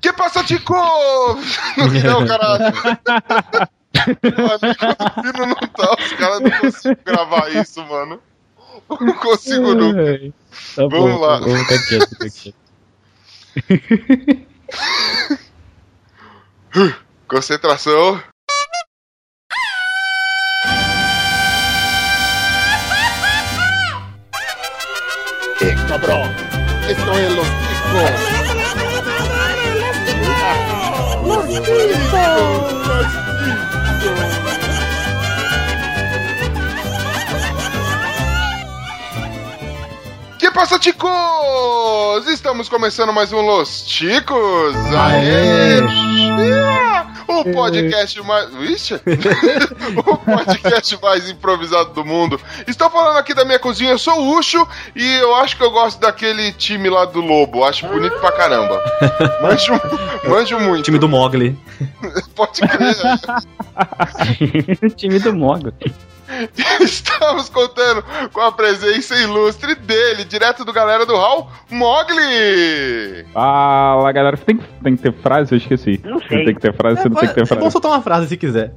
Que passa, Tico? Não, caralho. Mano, Pino não tá, os caras não conseguem gravar isso, mano. Eu não consigo nunca. Tá Vamos bom, lá. Vamos ficar quieto, ficar quieto. Concentração. ¡Eh, cabrón! ¡Esto es los chicos! Que passa, Ticos? Estamos começando mais um Los Ticos. Aê! O podcast mais. Ixi! o podcast mais improvisado do mundo. Estou falando aqui da minha cozinha, eu sou o Ucho e eu acho que eu gosto daquele time lá do Lobo. Acho bonito pra caramba. Manjo, manjo muito. Time do Mogli. Pode crer. time do Mogo. Estamos contando com a presença ilustre dele, direto do galera do Hall, Mogli! Fala, galera. Tem, tem que ter frase? Eu esqueci. Não sei. Tem que ter frase, você não tem que ter É bom frase. soltar uma frase se quiser.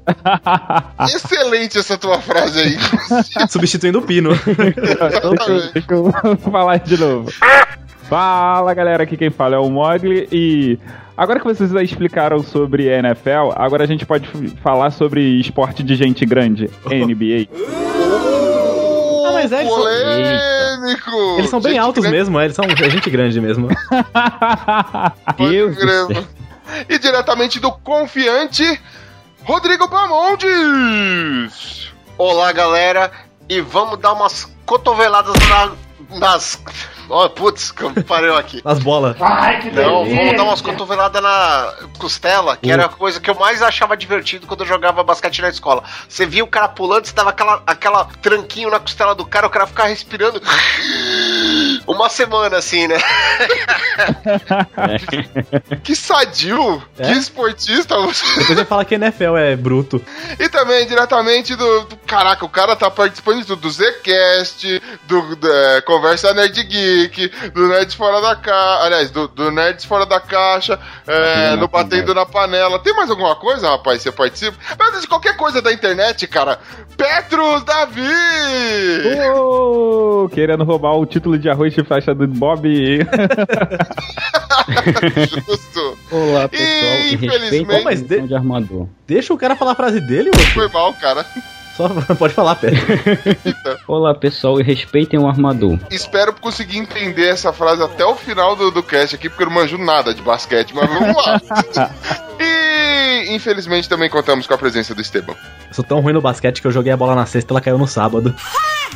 Excelente essa tua frase aí. Substituindo o Pino. deixa, eu- deixa eu falar de novo. Fala, galera. Aqui quem fala é o Mogli e... Agora que vocês já explicaram sobre NFL, agora a gente pode falar sobre esporte de gente grande, NBA. Ah, mas é, eles são, Polêmico! eles são bem Gente altos grande mesmo, é, eles são gente grande mesmo. Deus. E diretamente do confiante, Rodrigo Bamondes! Olá, galera, e vamos dar umas cotoveladas na, nas. Ó, putz, que eu parei aqui. As bolas. Não, vamos dar umas cotoveladas na costela, que era a coisa que eu mais achava divertido quando eu jogava basquete na escola. Você via o cara pulando, você dava aquela, aquela tranquinho na costela do cara, o cara ficava respirando. Uma semana assim, né? Que sadio! É? Que esportista você! Depois eu falo que NFL é bruto. E também diretamente do, do- Caraca, o cara tá participando de tudo: do Zcast, do, do, é, Conversa Nerd Geek, do Nerds Fora da Caixa. Aliás, do, do Nerds Fora da Caixa, é, Batendo no na Batendo na Panela. Tem mais alguma coisa, rapaz? Você participa? Mas de qualquer coisa da internet, cara. Petros Davi! Querendo roubar o título de arroz de faixa do Bob. Justo. Olá, pessoal. E, infelizmente- a Mas de- de armador. Deixa o cara falar a frase dele, mano. Foi mal, cara. Só pode falar, Pedro. Olá, pessoal, e respeitem o armador. Espero conseguir entender essa frase até o final do, do cast aqui, porque eu não manjo nada de basquete, mas vamos lá. e infelizmente também contamos com a presença do Esteban. Eu sou tão ruim no basquete que eu joguei a bola na sexta e ela caiu no sábado.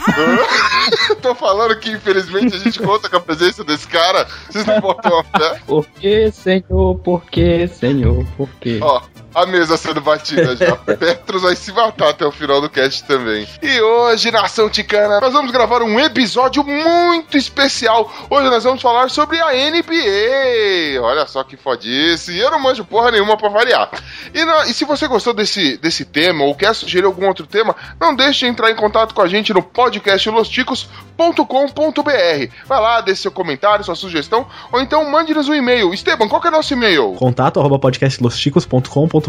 Tô falando que infelizmente a gente conta com a presença desse cara. Vocês não botam a fé. Por que, senhor? Por que, senhor? Por que? Ó, a mesa sendo batida já. Petros vai se matar até o final do cast também. E hoje, nação ticana, nós vamos gravar um episódio muito especial. Hoje nós vamos falar sobre a NBA. Olha só que fodice. E eu não manjo porra nenhuma pra variar. E, na- e se você gostou desse, desse tema ou quer sugerir algum outro tema, não deixe de entrar em contato com a gente no podcast losticos.com.br. Vai lá, deixe seu comentário, sua sugestão, ou então mande-nos um e-mail. Esteban, qual que é o nosso e-mail? Contato arroba podcastlosticos.com.br.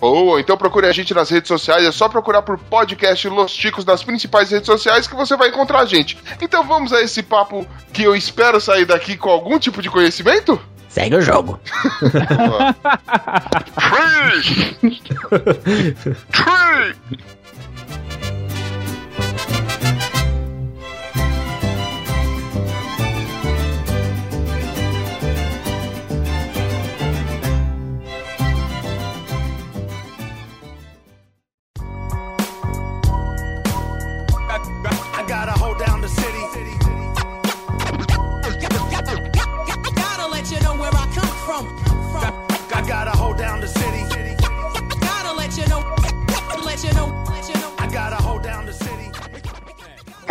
Ou então procure a gente nas redes sociais, é só procurar por podcast Los Ticos nas principais redes sociais que você vai encontrar a gente. Então vamos a esse papo que eu espero sair daqui com algum tipo de conhecimento? Segue o jogo. I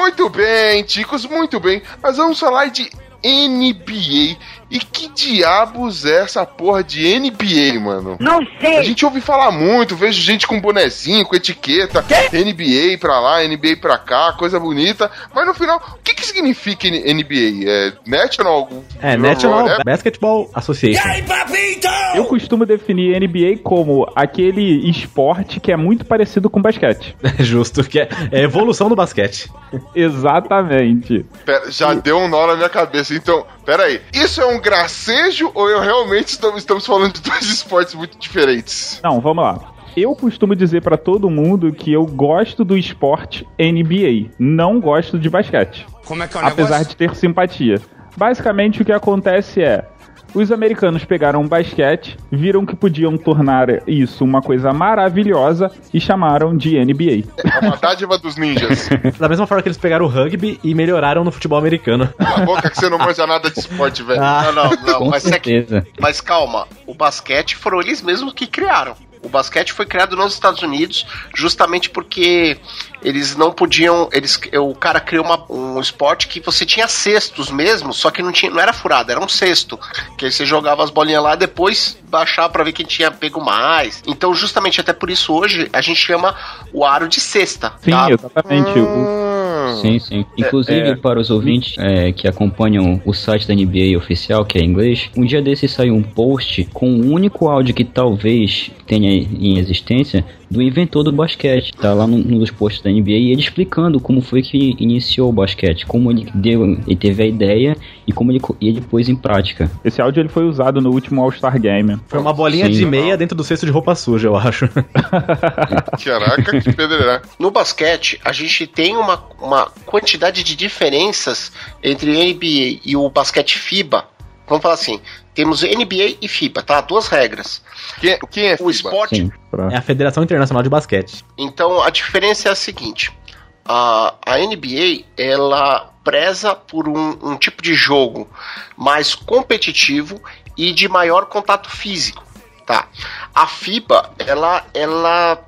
Muito bem, ticos, muito bem. Nós vamos falar de NBA. E que diabos é essa porra de NBA, mano? Não A sei. gente ouve falar muito, vejo gente com bonezinho, com etiqueta, NBA pra lá, NBA pra cá, coisa bonita. Mas no final, o que que significa NBA? É National? É, National é? Basketball Association. Papito! Eu costumo definir NBA como aquele esporte que é muito parecido com basquete. É justo, que é, é evolução do basquete. Exatamente. Pera, já deu um nó na minha cabeça. Então, pera aí. Isso é um gracejo ou eu realmente estamos, falando de dois esportes muito diferentes? Não, vamos lá. Eu costumo dizer pra todo mundo que eu gosto do esporte NBA, não gosto de basquete. Como é que é o apesar negócio? de ter simpatia. Basicamente o que acontece é os americanos pegaram o basquete, viram que podiam tornar isso uma coisa maravilhosa e chamaram de NBA. É uma dádiva dos ninjas. Da mesma forma que eles pegaram o rugby e melhoraram no futebol americano. Cala a boca que você não manja nada de esporte, velho. Não, não, não. Com Mas, é que- mas calma, o basquete foram eles mesmos que criaram. O basquete foi criado nos Estados Unidos justamente porque eles não podiam. Eles, o cara criou uma- um esporte que você tinha cestos mesmo, só que não, tinha, não era furado, era um cesto. Que aí você jogava as bolinhas lá depois baixava pra ver quem tinha pego mais. Então, justamente até por isso hoje a gente chama o aro de cesta. Sim, tá? exatamente. Hum. Sim, sim. Inclusive, é. para os ouvintes é, que acompanham o site da NBA oficial, que é em inglês, um dia desse saiu um post com o único áudio que talvez tenha em existência do inventor do basquete. Tá lá num, num dos posts da NBA e ele explicando como foi que iniciou o basquete, como ele deu, ele teve a ideia e como ele, ele pôs em prática. Esse áudio ele foi usado no último All-Star Game. Foi uma bolinha Sim. de meia dentro do cesto de roupa suja, eu acho. Caraca, que pedreira. No basquete, a gente tem uma, uma quantidade de diferenças entre NBA e o basquete FIBA. Vamos falar assim: temos NBA e FIBA, tá? Duas regras. Quem, quem é O FIBA? esporte. Sim. Pra- É a Federação Internacional de Basquete. Então a diferença é a seguinte: a, a NBA ela preza por um, um tipo de jogo mais competitivo e de maior contato físico, tá? A FIBA ela ela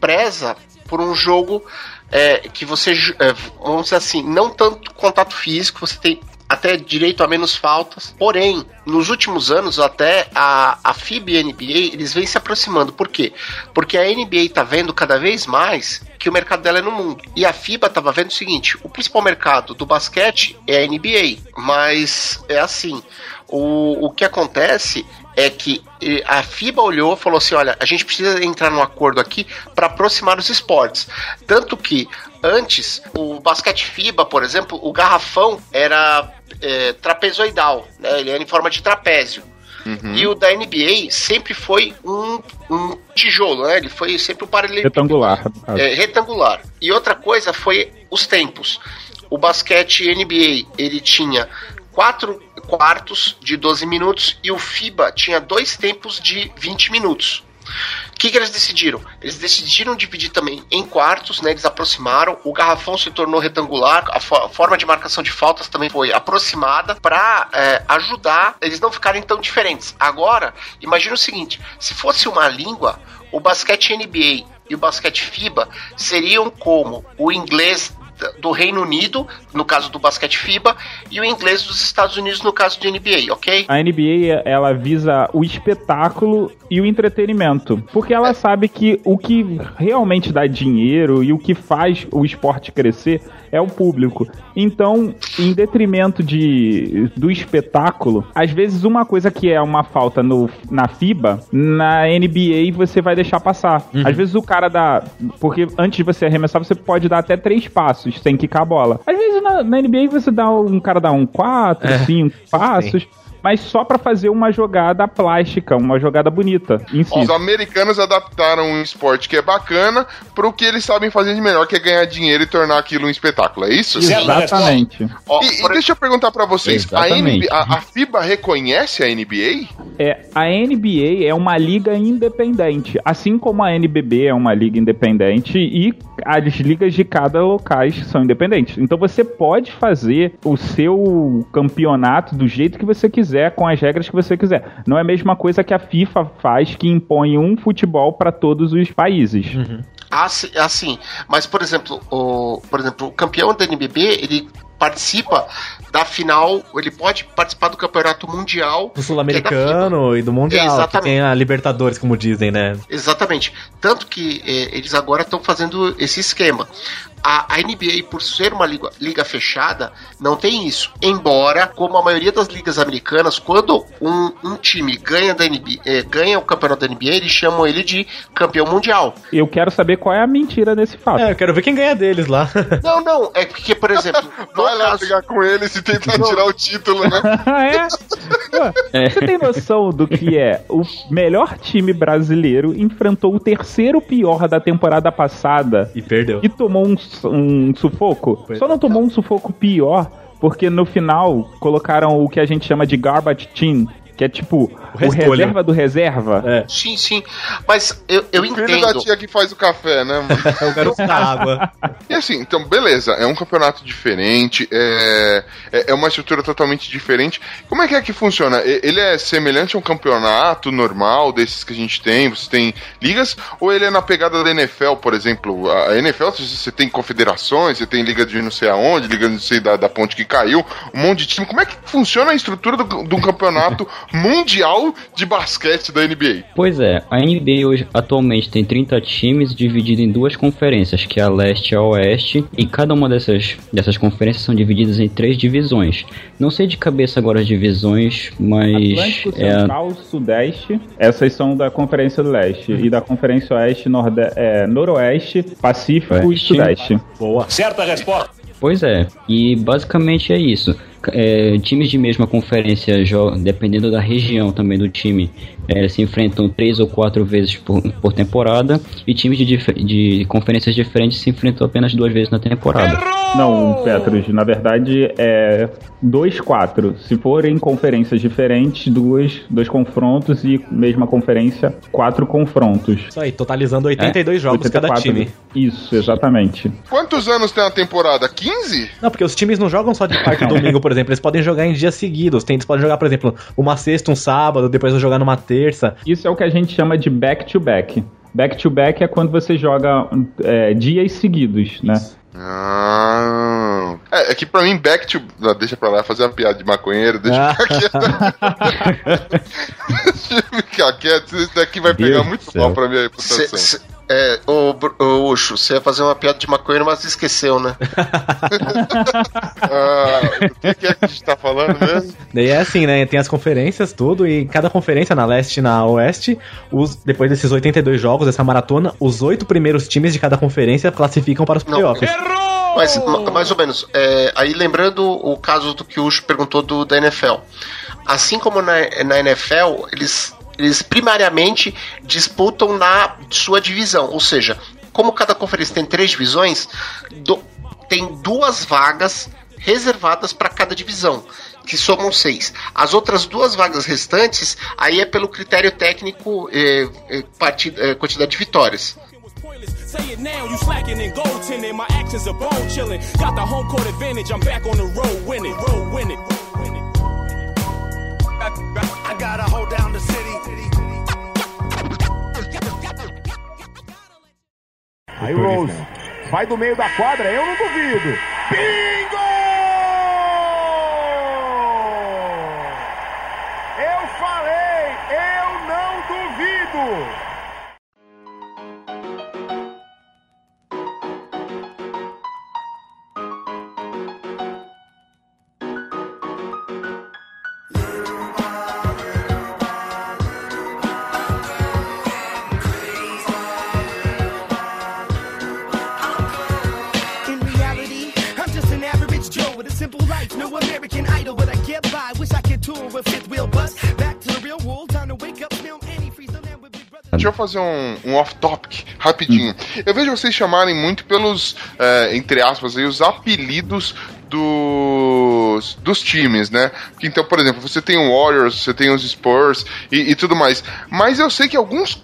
preza por um jogo é, que você é, vamos dizer assim não tanto contato físico, você tem até direito a menos faltas. Porém, nos últimos anos, até a, a FIBA e a NBA, eles vêm se aproximando. Por quê? Porque a NBA tá vendo cada vez mais que o mercado dela é no mundo. E a FIBA tava vendo o seguinte: o principal mercado do basquete é a NBA. Mas é assim. O, o que acontece é que a FIBA olhou e falou assim: olha, a gente precisa entrar num acordo aqui para aproximar os esportes. Tanto que antes, o basquete FIBA, por exemplo, o garrafão era eh, trapezoidal, né? ele era em forma de trapézio. E o da NBA sempre foi um, um tijolo, né? Ele foi sempre um paralelepípedo Retangular. é, retangular. E outra coisa foi os tempos. O basquete NBA, ele tinha quatro quartos de 12 minutos e o FIBA tinha dois tempos de 20 minutos. O que, que eles decidiram? Eles decidiram dividir também em quartos, né? Eles aproximaram. O garrafão se tornou retangular. A, fo- a forma de marcação de faltas também foi aproximada para ajudar eles não ficarem tão diferentes. Agora, imagina o seguinte: se fosse uma língua, o basquete NBA e o basquete FIBA seriam como o inglês do Reino Unido, no caso do basquete FIBA, e o inglês dos Estados Unidos, no caso de NBA, ok? A NBA ela visa o espetáculo e o entretenimento, porque ela sabe que o que realmente dá dinheiro e o que faz o esporte crescer é o público. Então, em detrimento de do espetáculo, às vezes uma coisa que é uma falta no, na FIBA, na NBA você vai deixar passar. Às vezes o cara dá, porque antes de você arremessar você pode dar até três passos sem quicar a bola. Às vezes na, na NBA você dá um cara dá um quatro, É. cinco passos mas só pra fazer uma jogada plástica, uma jogada bonita em si. Os americanos adaptaram um esporte que é bacana pro que eles sabem fazer de melhor, que é ganhar dinheiro e tornar aquilo um espetáculo. É isso? Exatamente. Ó, E, e deixa eu perguntar pra vocês, a. NBA a- a FIBA reconhece a NBA? É, a NBA é uma liga independente, assim como a NBB é uma liga independente e as ligas de cada locais são independentes. Então você pode fazer o seu campeonato do jeito que você quiser, com as regras que você quiser. Não é a mesma coisa que a FIFA faz, que impõe um futebol para todos os países. Assim, assim, mas por exemplo, o, por exemplo, o campeão da NBB, ele participa da final, ele pode participar do campeonato mundial. Do Sul-Americano e do Mundial, que Exatamente. tem a Libertadores, como dizem, né? Exatamente. Tanto que eh, eles agora estão fazendo esse esquema. A, a NBA, por ser uma liga, liga fechada, não tem isso. Embora, como a maioria das ligas americanas, quando um, um time ganha, da NBA, eh, ganha o campeonato da NBA, eles chamam ele de campeão mundial. Eu quero saber qual é a mentira nesse fato. É, eu quero ver quem ganha deles lá. Não, não, é porque, por exemplo, no Vai lá caso- brigar com eles e tentar tirar o título, né? é? É. Você tem noção do que é? O melhor time brasileiro enfrentou o terceiro pior da temporada passada E perdeu. e tomou um, um sufoco. Só não tomou um sufoco pior porque no final colocaram o que a gente chama de garbage team, que é tipo o, restolho. reserva do reserva. É, Sim, sim. Mas eu, eu O filho da entendo. tia que faz o café, né, mano? é o garoto da água. E assim, então, beleza, é um campeonato diferente, é, é, é uma estrutura totalmente diferente. Como é que é que funciona? Ele é semelhante a um campeonato normal desses que a gente tem? Você tem ligas? Ou ele é na pegada da NFL, por exemplo? A a NFL, você tem confederações, você tem liga de não sei aonde, liga de não sei da, da ponte que caiu, um monte de time. Como é que funciona a estrutura do- de um campeonato mundial de basquete da NBA? Pois é, a NBA hoje atualmente tem 30 times dividido em duas conferências, que é a leste e a oeste, e cada uma dessas, dessas conferências são divididas em três divisões. Não sei de cabeça agora as divisões, mas Atlântico, é Central, Sudeste. Essas são da Conferência do Leste. E da Conferência Oeste, Norde é, Noroeste, Pacífico e Oeste. Sudeste. Boa. Pois é, e basicamente é isso. É, times de mesma conferência, dependendo da região também do time, é, se enfrentam três ou quatro vezes por, por temporada, e times de, de conferências diferentes se enfrentam apenas duas vezes na temporada. Não, Petros, na verdade é 2-4. Se forem conferências diferentes, duas, dois confrontos e mesma conferência, quatro confrontos. Isso aí, totalizando 82 jogos cada 84. time. Isso, exatamente. Quantos anos tem a temporada? 15? Não, porque os times não jogam só de quarta e domingo, por exemplo. Eles podem jogar em dias seguidos. Tem, eles podem jogar, por exemplo, uma sexta, um sábado, depois vão jogar numa terça. Isso é o que a gente chama de back-to-back. Back-to-back é quando você joga é, dias seguidos, né? Ah. É, é que pra mim, back to. Ah, Deixa pra lá fazer uma piada de maconheiro, deixa eu ficar quieto. deixa eu ficar quieto, isso daqui vai pegar Deus muito do céu. mal pra minha reputação. É, ô, ô Ucho, você ia fazer uma piada de maconheiro, mas esqueceu, né? Ah, o que é que a gente tá falando mesmo? Daí é assim, né? Tem as conferências, tudo, e cada conferência, na leste e na oeste, os, depois desses 82 jogos, dessa maratona, os oito primeiros times de cada conferência classificam para os playoffs. Mas, ma- mais ou menos. é, aí lembrando o caso do que o Ucho perguntou do, da NFL. Assim como na, na NFL, eles, eles primariamente disputam na sua divisão. Ou seja, como cada conferência tem três divisões, do- tem duas vagas reservadas para cada divisão. Que somam seis. As outras duas vagas restantes, aí é pelo critério técnico eh, eh, partida- eh, quantidade de vitórias. Say it now, you slacking and. My actions are bone chilling. Got the home court advantage. I'm back on the road winning. Road winning. I, I gotta hold down the city. Aí o Rose vai do meio da quadra, eu não duvido. Bingo! Fazer um, um off-topic rapidinho. Eu vejo vocês chamarem muito pelos, é, entre aspas, aí, os apelidos dos, dos times, né? Então, por exemplo, você tem o Warriors, você tem os Spurs e, e tudo mais. Mas eu sei que alguns,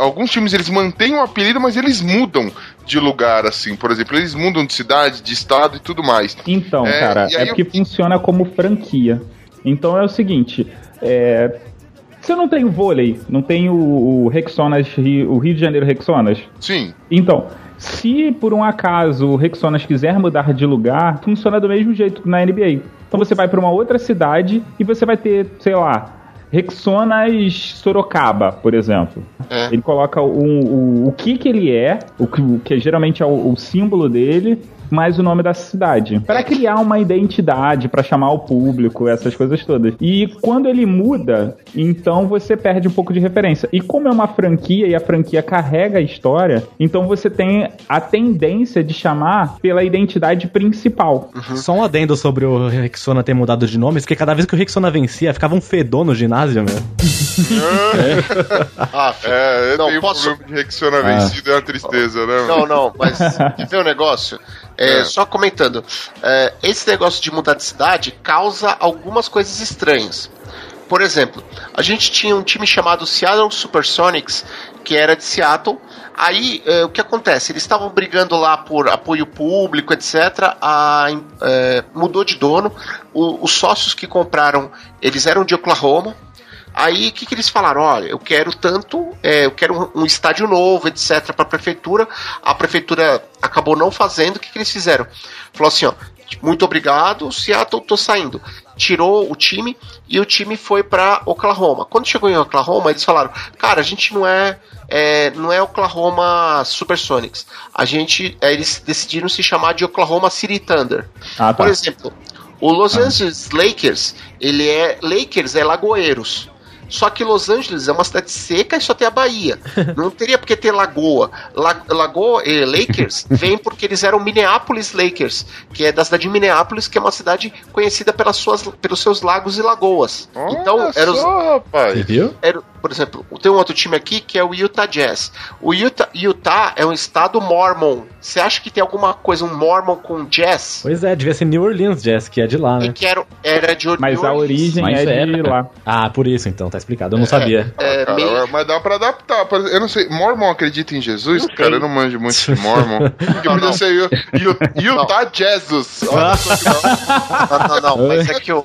alguns times eles mantêm o apelido, mas eles mudam de lugar, assim. Por exemplo, eles mudam de cidade, de estado e tudo mais. Então, É, cara, é porque eu- funciona como franquia. Então é o seguinte, é, você não tem o vôlei, não tem o, Rexonas, o Rio de Janeiro Rexonas. Sim. Então, se por um acaso o Rexonas quiser mudar de lugar, funciona do mesmo jeito que na NBA. Então você vai para uma outra cidade e você vai ter, sei lá, Rexonas Sorocaba, por exemplo. É. Ele coloca o, o, o que que ele é, o que, o que geralmente é o, o símbolo dele, mais o nome da cidade. Pra criar uma identidade, pra chamar o público, essas coisas todas. E quando ele muda, então você perde um pouco de referência. E como é uma franquia e a franquia carrega a história, então você tem a tendência de chamar pela identidade principal. Só um adendo sobre o Rexona ter mudado de nome, porque cada vez que o Rexona vencia, ficava um fedor no ginásio, meu. Ah, filho. É, eu Não, tenho posso- problema de Rexona vencido, é uma tristeza, né? Não, não, mas quer ver um negócio? É, É. Só comentando, é, esse negócio de mudar de cidade causa algumas coisas estranhas. Por exemplo, a gente tinha um time chamado Seattle Supersonics, que era de Seattle. Aí, é, o que acontece? Eles estavam brigando lá por apoio público, etc. A, é, mudou de dono. O- os sócios que compraram, eles eram de Oklahoma. Aí o que, que eles falaram? Olha, eu quero tanto, é, eu quero um, um estádio novo, etc., para a prefeitura. A prefeitura acabou não fazendo. O que, que eles fizeram? Falou assim: ó, muito obrigado, Seattle, tô saindo. Tirou o time e o time foi para Oklahoma. Quando chegou em Oklahoma, eles falaram: cara, a gente não é. é, não é Oklahoma Supersonics. A gente. é, eles decidiram se chamar de Oklahoma City Thunder. Ah, tá. Por exemplo, o Los Angeles Lakers, ele é Lakers é Lagoeiros. Só que Los Angeles é uma cidade seca e só tem a Bahia. Não teria porque ter lagoa. La, lagoa e Lakers vem porque eles eram Minneapolis Lakers, que é da cidade de Minneapolis, que é uma cidade conhecida pelas suas, pelos seus lagos e lagoas. então, Olha era os, só, rapaz. Você viu? era, por exemplo, tem um outro time aqui que é o Utah Jazz. O Utah, Utah é um estado mormon. Você acha que tem alguma coisa, um mormon com jazz? Pois é, devia ser New Orleans Jazz, que é de lá, E né? que era, era de Mas a origem Mas é de era, lá. Ah, por isso então, tá explicado. Eu não sabia. É, Cara, meio- Mas dá pra adaptar. Eu não sei, Mormon acredita em Jesus? Cara, eu não manjo muito de Mormon. Porque podia ser Utah Jesus. Olha só que da- Não, não, não, mas é que o.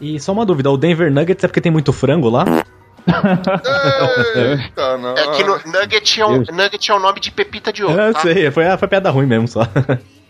E só uma dúvida, o Denver Nuggets é porque tem muito frango lá? Eita, não. É que no, Nugget, é um, Nugget é o nome de pepita de ouro. Eu tá? sei, foi, foi piada ruim mesmo só.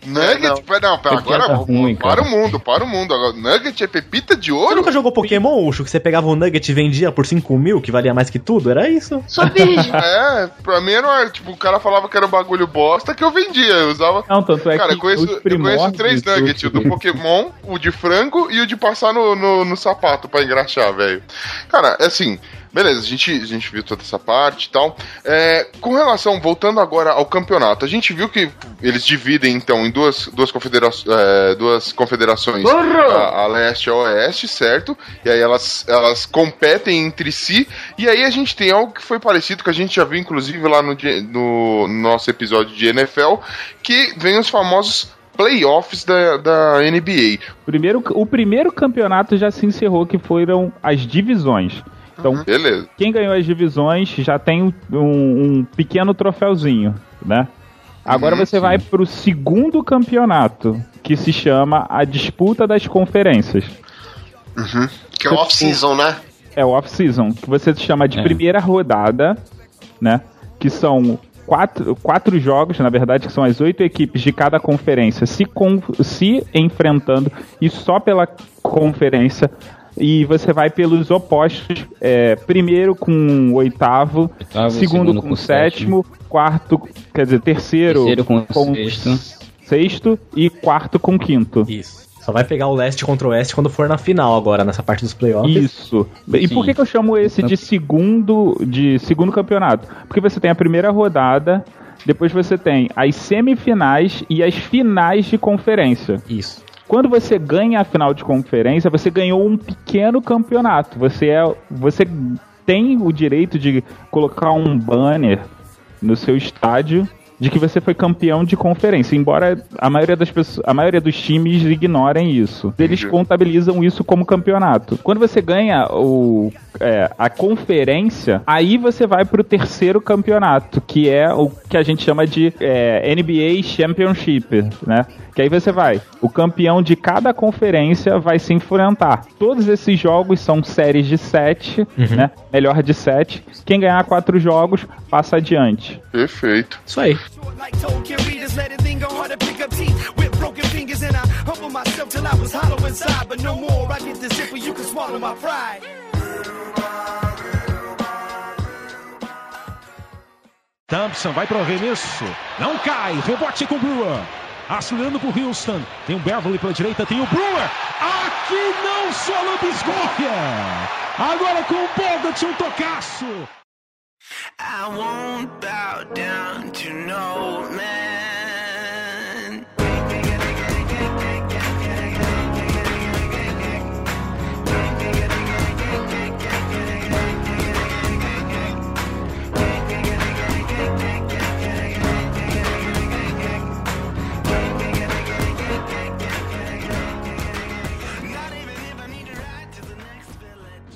Nugget, Não. pera, não, pera, Que agora piada ruim, para cara. o mundo, para o mundo. Agora, Nugget é pepita de Você ouro? nunca jogou Pokémon, Ucho, que você pegava um Nugget e vendia por 5 mil, que valia mais que tudo? Era isso? Virgem. É, pra mim era, tipo, o cara falava que era um bagulho bosta que eu vendia, eu usava... Não, tanto é Cara, que eu conheço, eu conheço três nuggets, o do Pokémon, o de frango e o de passar no, no, no sapato pra engraxar, velho. Cara, é assim, beleza, a gente, a gente viu toda essa parte e tal. É, com relação, voltando agora ao campeonato, a gente viu que eles dividem, então, em duas, duas, confedera é, duas confederações, a, a leste e a oeste, certo? E aí elas, elas competem entre si, e aí a gente tem algo que foi parecido, que a gente já viu, inclusive, lá no, di- no nosso episódio de NFL, que vem os famosos playoffs da, da NBA. Primeiro, o primeiro campeonato já se encerrou, que foram as divisões. Então, Beleza. quem ganhou as divisões já tem um, um pequeno troféuzinho, né? Agora Uhum, você vai pro segundo campeonato, que se chama a disputa das conferências. Que é off-season, né? É o off-season, que você chama de É. primeira rodada, né? Que são quatro, quatro jogos, na verdade, que são as oito equipes de cada conferência se, con- se enfrentando e só pela conferência. E você vai pelos opostos. é, primeiro com o oitavo, Oitavo, segundo, segundo com com o sétimo, quarto, quer dizer, terceiro, Terceiro com o sexto. sexto e quarto com quinto. Isso. Só vai pegar o leste contra o oeste quando for na final agora, nessa parte dos playoffs. Isso. E Sim. por que, que eu chamo esse de segundo de segundo campeonato? Porque você tem a primeira rodada, depois você tem as semifinais e as finais de conferência. Isso. Quando você ganha a final de conferência, você ganhou um pequeno campeonato. Você é você tem o direito de colocar um banner no seu estádio de que você foi campeão de conferência, embora a maioria das pessoas, a maioria dos times ignorem isso. Eles contabilizam isso como campeonato. Quando você ganha o, é, a conferência, aí você vai pro terceiro campeonato, que é o que a gente chama de é, NBA Championship, né? Que aí você vai, o campeão de cada conferência vai se enfrentar. Todos esses jogos são séries de sete, né? Melhor de sete. Quem ganhar quatro jogos passa adiante. Perfeito. Isso aí. Like told readers, let it linger hard to pick up teeth with broken fingers, and I humble myself till I was hollow inside. But no more, I get this if you can swallow my pride. Thompson vai para o arremesso, não cai, rebote com Brewer, acelerando para o Houston, tem o Beverly pela direita, tem o Brewer, aqui não só Lubisgória, agora com o Bogut, um tocaço. I won't bow down to no man.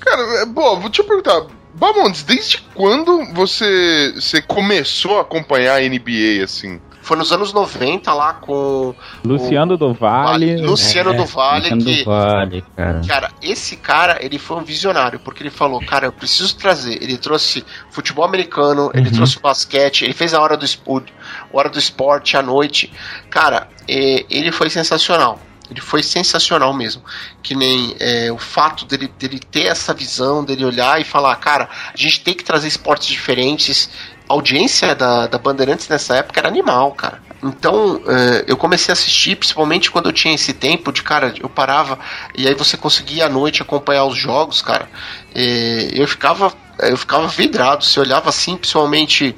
Cara, é, bom, vou te perguntar. Bamondes, desde quando você, você começou a acompanhar a NBA, assim? Foi nos anos 90 lá com. Luciano do Vale. Luciano É, do Vale, Luciano que. do Vale, cara. Cara, esse cara, ele foi um visionário, porque ele falou, cara, eu preciso trazer. Ele trouxe futebol americano, ele trouxe basquete, ele fez a hora do, espo- hora do esporte à noite. Cara, é, ele foi sensacional. Ele foi sensacional mesmo. Que nem é, o fato dele, dele ter essa visão, dele olhar e falar, cara, a gente tem que trazer esportes diferentes. A audiência da, da Bandeirantes nessa época era animal, cara. Então, é, eu comecei a assistir, principalmente quando eu tinha esse tempo de, cara, eu parava e aí você conseguia à noite acompanhar os jogos, cara. É, eu ficava eu ficava vidrado. Você olhava assim, principalmente.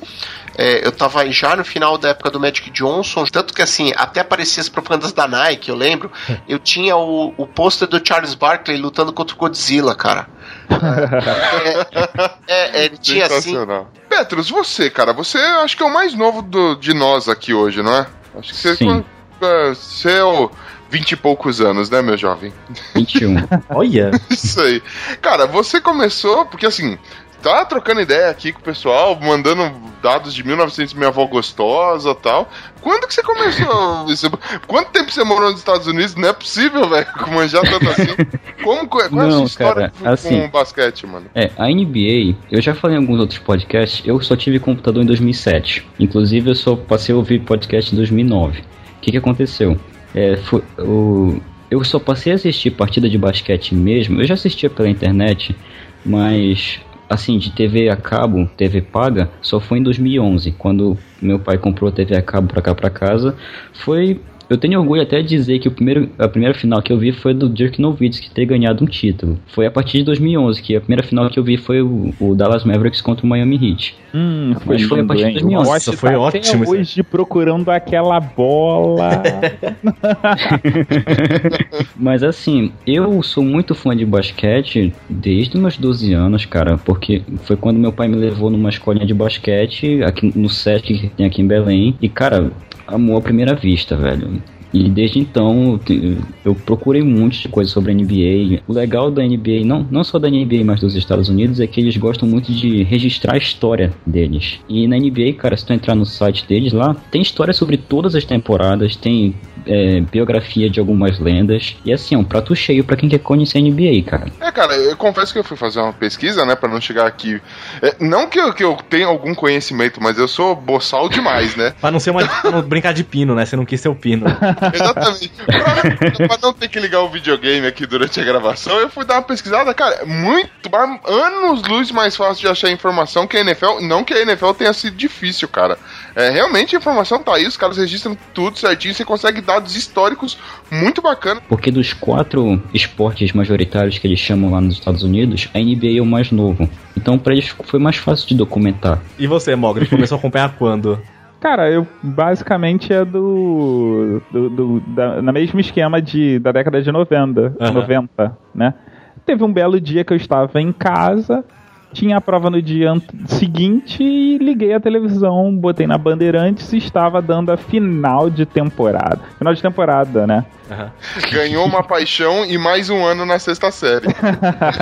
É, eu tava já no final da época do Magic Johnson, tanto que assim, até aparecia as propagandas da Nike, eu lembro. Eu tinha o, o pôster do Charles Barkley lutando contra o Godzilla, cara. É, é, é, ele tinha assim. Petros, você, cara, você acho que é o mais novo do- de nós aqui hoje, não é? Acho que você, Sim. é, você é o vinte e poucos anos, né, meu jovem? 21. Olha. Isso aí. Cara, você começou, porque assim, tá trocando ideia aqui com o pessoal, mandando dados de 1900 minha avó gostosa e tal. Quando que você começou? Isso- Quanto tempo você morou nos Estados Unidos? Não é possível, velho, manjar tanto assim. Como, qual é a sua história cara, com, assim- com basquete, mano? É, a NBA, eu já falei em alguns outros podcasts, eu só tive computador em 2007. Inclusive, eu só passei a ouvir podcast em 2009. O que, que aconteceu? É, foi, o, eu só passei a assistir partida de basquete mesmo. Eu já assistia pela internet, mas assim, de TV a cabo, TV paga, só foi em 2011, quando meu pai comprou a TV a cabo pra cá pra casa. Foi eu tenho orgulho até de dizer que o primeiro, a primeira final que eu vi foi do Dirk Nowitzki ter ganhado um título. Foi a partir de 2011 que a primeira final que eu vi foi o, o Dallas Mavericks contra o Miami Heat. Hum, Mas foi a partir de hein? 2011. O Nossa, foi tá ótimo Até hoje procurando aquela bola. Mas assim, eu sou muito fã de basquete desde meus 12 anos, cara, porque foi quando meu pai me levou numa escolinha de basquete aqui no SESC que tem aqui em Belém. E, cara, amor à primeira vista, velho. E desde então eu procurei um monte de coisa sobre a NBA. O legal da NBA, não, não só da NBA, mas dos Estados Unidos, é que eles gostam muito de registrar a história deles. E na NBA, cara, se tu entrar no site deles lá, tem história sobre todas as temporadas, tem é, biografia de algumas lendas. E assim, é um prato cheio pra quem quer conhecer a NBA, cara. É, cara, eu confesso que eu fui fazer uma pesquisa, né, pra não chegar aqui. É, não que eu, que eu tenha algum conhecimento, mas eu sou boçal demais, né? Pra não ser uma. pra não brincar de pino, né? Você não quis ser o pino. Exatamente. pra, pra não ter que ligar o videogame aqui durante a gravação, eu fui dar uma pesquisada, cara, muito, anos luz mais fácil de achar informação que a NFL. Não que a NFL tenha sido difícil, cara. É, realmente a informação tá aí, os caras registram tudo certinho, você consegue dados históricos muito bacanas. Porque dos quatro esportes majoritários que eles chamam lá nos Estados Unidos, a NBA é o mais novo. Então pra eles foi mais fácil de documentar. E você, Mogri, começou a acompanhar quando? Cara, eu basicamente é do. do, do- da, na mesmo esquema de, da década de 90, Aham. 90, né? Teve um belo dia que eu estava em casa, tinha a prova no dia seguinte e liguei a televisão, botei na Bandeirantes e estava dando a final de temporada. Final de temporada, né? Aham. Ganhou uma paixão e mais um ano na sexta série.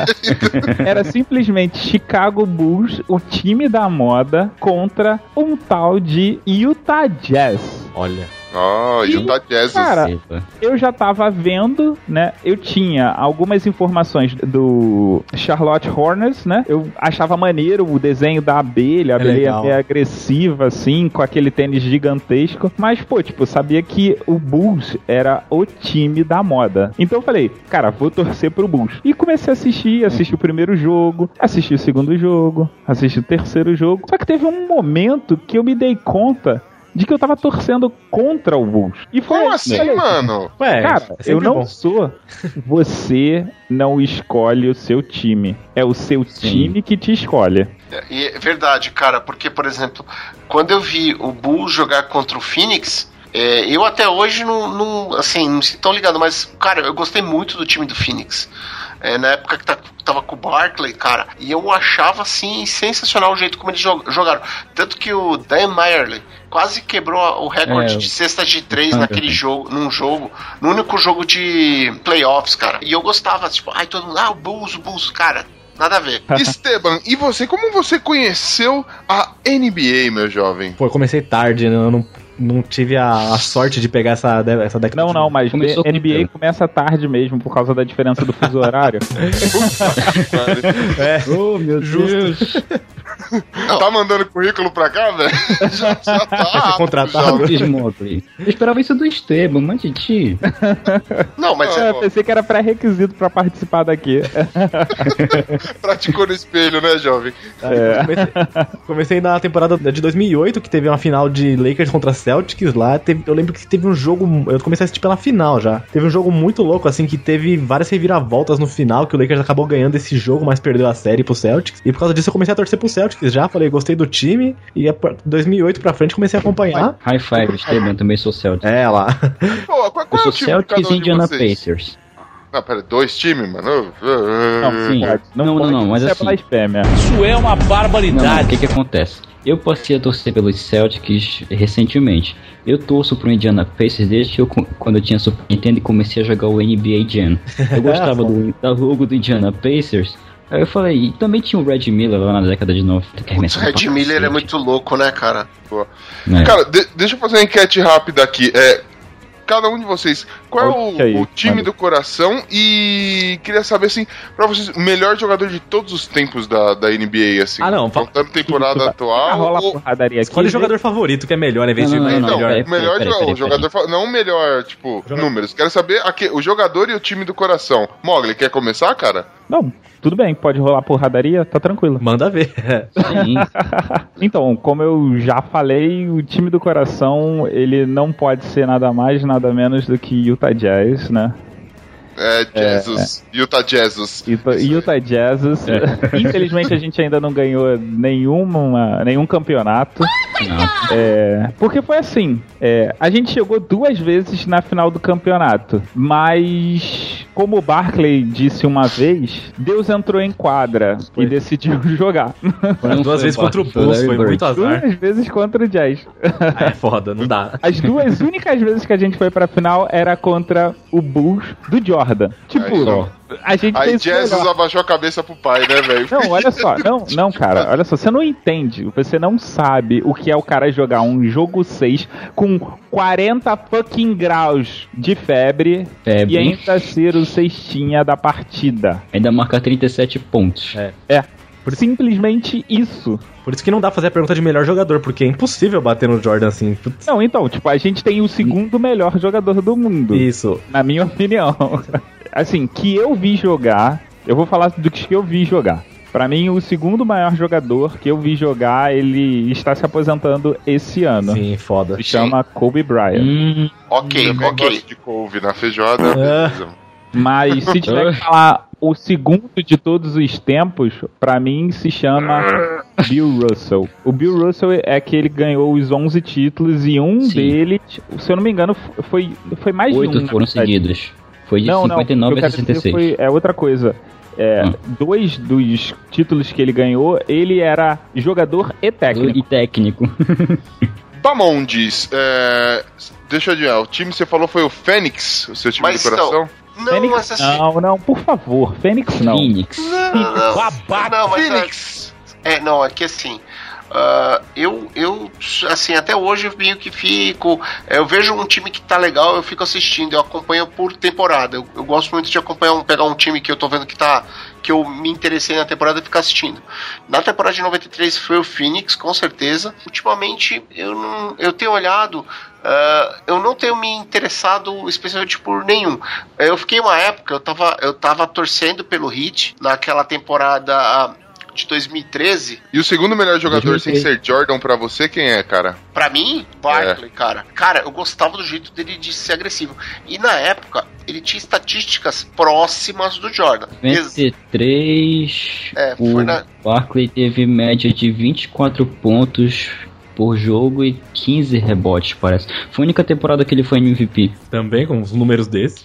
Era simplesmente Chicago Bulls, o time da moda, contra um tal de Utah Jazz. Olha. Ó, E, Utah Jazz. cara, eu já tava vendo, né? Eu tinha algumas informações do Charlotte Hornets, né? Eu achava maneiro o desenho da abelha, a É abelha meio agressiva, assim, com aquele tênis gigantesco. Mas, pô, tipo, eu sabia que o Bulls era o time da moda. Então eu falei, cara, vou torcer pro Bulls. E comecei a assistir, assisti o primeiro jogo, assisti o segundo jogo, assisti o terceiro jogo. Só que teve um momento que eu me dei conta de que eu tava torcendo contra o Bulls. E foi Como assim, olha, mano? Ué, Cara, é eu não bom. sou. Você não escolhe o seu time. É o seu time que te escolhe. E é verdade, cara, porque, por exemplo, quando eu vi o Bulls jogar contra o Phoenix, é, eu até hoje não, não, assim, não sei tão ligado, mas, cara, eu gostei muito do time do Phoenix. É, na época que tá- tava com o Barkley, cara, e eu achava, assim, sensacional o jeito como eles jo- jogaram. Tanto que o Dan Meyerly quase quebrou o recorde É, de cestas de três naquele jogo, num jogo, no único jogo de playoffs, cara. E eu gostava, tipo, ai, todo mundo, ah, o Bulls, o Bulls, cara, nada a ver. Esteban, e você? Como você conheceu a NBA, meu jovem? Pô, eu comecei tarde, né? eu não, não tive a, a sorte de pegar essa, essa década. Não, de- não, mas Começou com NBA começa tarde mesmo por causa da diferença do fuso horário. Oh, meu Deus. Tá mandando currículo pra cá, velho? Já, já tá. contratado. já. Diz Mogli. Eu esperava isso do Esteban, mas Titi. Não, mas É, eu pensei que era pré-requisito pra participar daqui. Praticou no espelho, né, jovem? É. Comecei, comecei na temporada de 2008, que teve uma final de Lakers contra Celtics lá. Teve- eu lembro que teve um jogo. Eu comecei a assistir pela final já. Teve um jogo muito louco, assim, que teve várias reviravoltas no final, que o Lakers acabou ganhando esse jogo, mas perdeu a série pro Celtics. E por causa disso eu comecei a torcer pro Celtics já. Falei, gostei do time. E a par- 2008 pra frente comecei a acompanhar. High five, Esteban, também sou Celtic. É, lá. Pô, qual, Eu qual é sou o time de cada Celtics e Indiana? Pacers. Ah, pera, dois times, mano? Não, Sim. Não, não, pode, não, mas assim- é. Isso é uma Não, não, o barbaridade. que que acontece? Eu passei a torcer pelos Celtics recentemente. Eu torço pro Indiana Pacers desde que eu, quando eu tinha Super Nintendo e comecei a jogar o NBA Jam. Eu gostava do, da logo do Indiana Pacers. Aí eu falei, e também tinha o Red Miller lá na década de 90. Que o Red Miller é muito louco, né, cara? É. Cara, de- deixa eu fazer uma enquete rápida aqui. É, cada um de vocês, qual é o, o time do coração? E queria saber, assim, pra vocês, o melhor jogador de todos os tempos da, da NBA, assim. Ah, não, Contando temporada Ah, atual. rola ou- porradaria aqui. Escolhe o jogador favorito, que é melhor, em vez de Não, não, o não, Não, melhor. peraí, o melhor peraí, jo- peraí, o jogador, fa- não o melhor, tipo, números. Quero saber aqui, o jogador e o time do coração. Mogli, quer começar, cara? Não, tudo bem, pode rolar porradaria, tá tranquilo. Manda ver. Sim. Então, como eu já falei, o time do coração, ele não pode ser nada mais, nada menos do que Utah Jazz, né? É, Jesus. Utah Jesus. Utah, Utah Jazz. Infelizmente a gente ainda não ganhou nenhuma, nenhum campeonato. Não. É, porque foi assim: é, a gente chegou duas vezes na final do campeonato, mas como o Barclay disse uma vez, Deus entrou em quadra e decidiu jogar. Não Duas foi vezes contra o Bulls, foi muito azar. Duas vezes contra o Jazz. Ah, é foda, não dá. As duas únicas vezes que a gente foi pra final era contra o Bulls do Jordan. Tipo, Aí, ó. a gente Aí Jesus melhor. abaixou a cabeça pro pai, né, velho? Não, olha só, não, não, cara, olha só, você não entende, você não sabe o que é o cara jogar um jogo 6 com 40 fucking graus de febre Febre. e ainda ser o cestinha da partida. Ainda marca 37 pontos. É, simplesmente isso. Por isso que não dá pra fazer a pergunta de melhor jogador, porque é impossível bater no Jordan assim. Putz, Não, então, tipo, a gente tem o segundo melhor jogador do mundo. Isso. na minha opinião. Assim, que eu vi jogar, eu vou falar do que eu vi jogar. Pra mim, o segundo maior jogador que eu vi jogar, ele está se aposentando esse ano. Sim, foda. Se chama Kobe Bryant. Hum, Ok, Também ok. gosto de couve na feijoada. É. Mas se tiver que falar o segundo de todos os tempos, pra mim se chama Bill Russell. O Bill Russell é que ele ganhou os 11 títulos e um Sim. deles, se eu não me engano, foi, foi mais de um. oito foram seguidos. Foi de Não, não, 59 o que eu a quero dizer 66. foi- é outra coisa. É, Hum. Dois dos títulos que ele ganhou, ele era jogador e técnico. E técnico. Bamondes, é... deixa eu adivinhar, o time que você falou foi o Fênix, o seu time Mas do coração? Não, Fênix, mas assim. não, não, por favor, Fênix não. Phoenix. Não, não, Babaca. não, mas Phoenix! É, não, é que assim. ah, eu, eu, assim, até hoje eu meio que fico. Eu vejo um time que tá legal, eu fico assistindo, eu acompanho por temporada. Eu, eu gosto muito de acompanhar, um, pegar um time que eu tô vendo que tá. que eu me interessei na temporada e ficar assistindo. Na temporada de 93 foi o Phoenix, com certeza. Ultimamente eu não. Eu tenho olhado. Ah, eu não tenho me interessado especialmente por nenhum. Eu fiquei uma época, eu tava, eu tava torcendo pelo Heat naquela temporada de 2013. E o segundo melhor jogador sem 2003. ser Jordan pra você, quem é, cara? Pra mim, Barkley, cara. Cara, eu gostava do jeito dele de ser agressivo. E na época, ele tinha estatísticas próximas do Jordan. Ex- 93, É, o na- Barkley teve média de 24 pontos por jogo e 15 rebotes, parece. Foi a única temporada que ele foi MVP. Também com os números desses.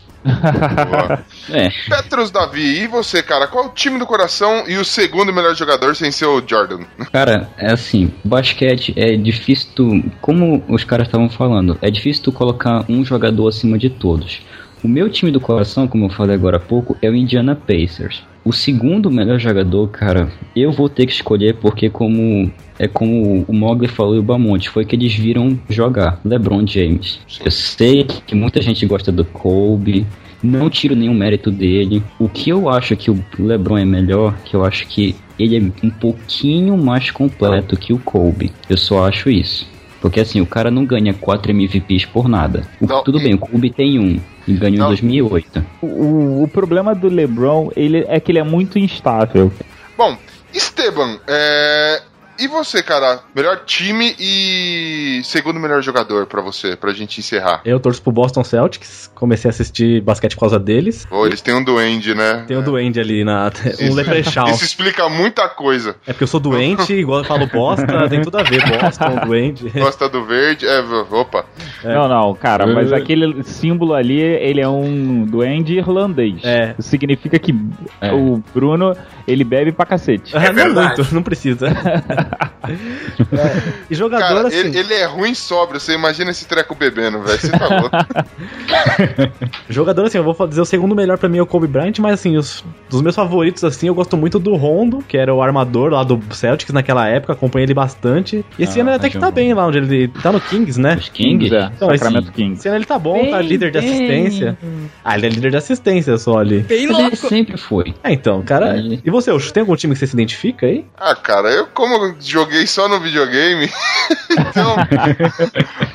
É, Petros Davi, e você, cara? Qual o time do coração e o segundo melhor jogador sem ser o Jordan? cara, é assim, basquete é difícil tu, como os caras estavam falando, é difícil tu colocar um jogador acima de todos. O meu time do coração, como eu falei agora há pouco, é o Indiana Pacers. O segundo melhor jogador, cara, eu vou ter que escolher porque como é como o Mogli falou e o Bamonte, foi que eles viram jogar, LeBron James. Eu sei que muita gente gosta do Kobe, não tiro nenhum mérito dele. O que eu acho que o LeBron é melhor, que eu acho que ele é um pouquinho mais completo que o Kobe. Eu só acho isso. Porque assim, o cara não ganha 4 MVPs por nada. O- Não, tudo e- bem, o Kobe tem um. E ganhou Não. em 2008. O, o problema do LeBron ele, é que ele é muito instável. Bom, Esteban, é... e você, cara? Melhor time e segundo melhor jogador pra você, pra gente encerrar. Eu torço pro Boston Celtics, comecei a assistir basquete por causa deles. Pô, eles têm um duende, né? Tem o Duende ali na. Um Isso- leprechaun. Isso explica muita coisa. É porque eu sou doente, igual eu falo bosta, tem tudo a ver. Boston, duende. Gosta do verde. É, opa. É. Não, não, cara, mas É. aquele símbolo ali, ele é um duende irlandês. É. Significa que É. o Bruno, ele bebe pra cacete. Ah, não muito, não precisa. É. E jogador Cara, assim. ele, ele é ruim sóbrio. Você imagina esse treco bebendo, velho. Você tá louco. Jogador, assim, eu vou dizer o segundo melhor pra mim é o Kobe Bryant, mas assim, os, dos meus favoritos, assim, eu gosto muito do Rondo, que era o armador lá do Celtics naquela época, acompanhei ele bastante. E esse Ah, ano ele até que tá bem lá onde ele tá no Kings, né? Os Kings? É, Então, Sacramento Kings. Esse ano ele tá bom, tá líder de assistência. Ah, ele é líder de assistência só ali. Mas ele sempre foi. É, então, cara. E você, Ucho, tem algum time que você se identifica aí? Ah, cara, eu como eu joguei só no videogame, então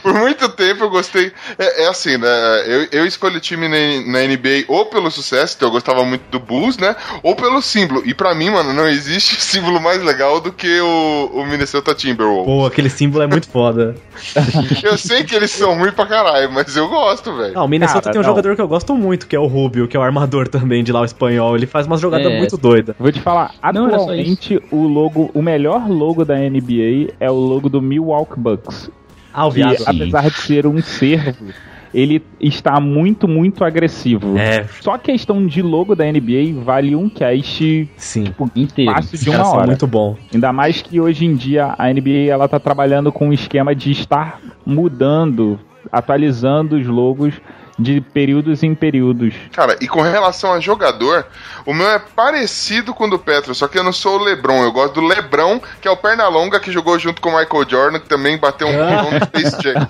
por muito tempo eu gostei. É, é assim, né? Eu, eu escolhi time na, na NBA ou pelo sucesso, que eu gostava muito do Bulls, né? Ou pelo símbolo. E pra mim, mano, não existe símbolo mais legal do que o, o Minnesota Timberwolves. Pô, aquele símbolo é muito foda. Eu sei que eles são ruins pra caralho, mas eu gosto, velho. Ah, o Minnesota Cara, tem um não. jogador que eu gosto muito, que é o Rubio, que é o armador também de lá, o espanhol. Ele faz umas jogadas É. muito doidas. Vou te falar, Não, atualmente o logo, o melhor logo da NBA é o logo do Milwaukee Bucks. Ah, o viado. apesar de ser um cervo, ele está muito, muito agressivo. É, Só a questão de logo da NBA vale um cast sim. Inteiro. fácil de uma hora. muito bom. Ainda mais que hoje em dia a NBA ela tá trabalhando com um esquema de estar mudando, atualizando os logos de períodos em períodos. Cara, e com relação a jogador, o meu é parecido com o do Petro, só que eu não sou o Lebron. Eu gosto do Lebrão, que é o Pernalonga, que jogou junto com o Michael Jordan, que também bateu um pulão no Space Jam.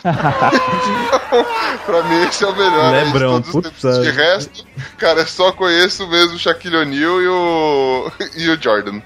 então, pra mim, esse é o melhor. aí de Lebrão, todos os puta. tempos. De resto, cara, eu só conheço mesmo o Shaquille O'Neal e o, e o Jordan.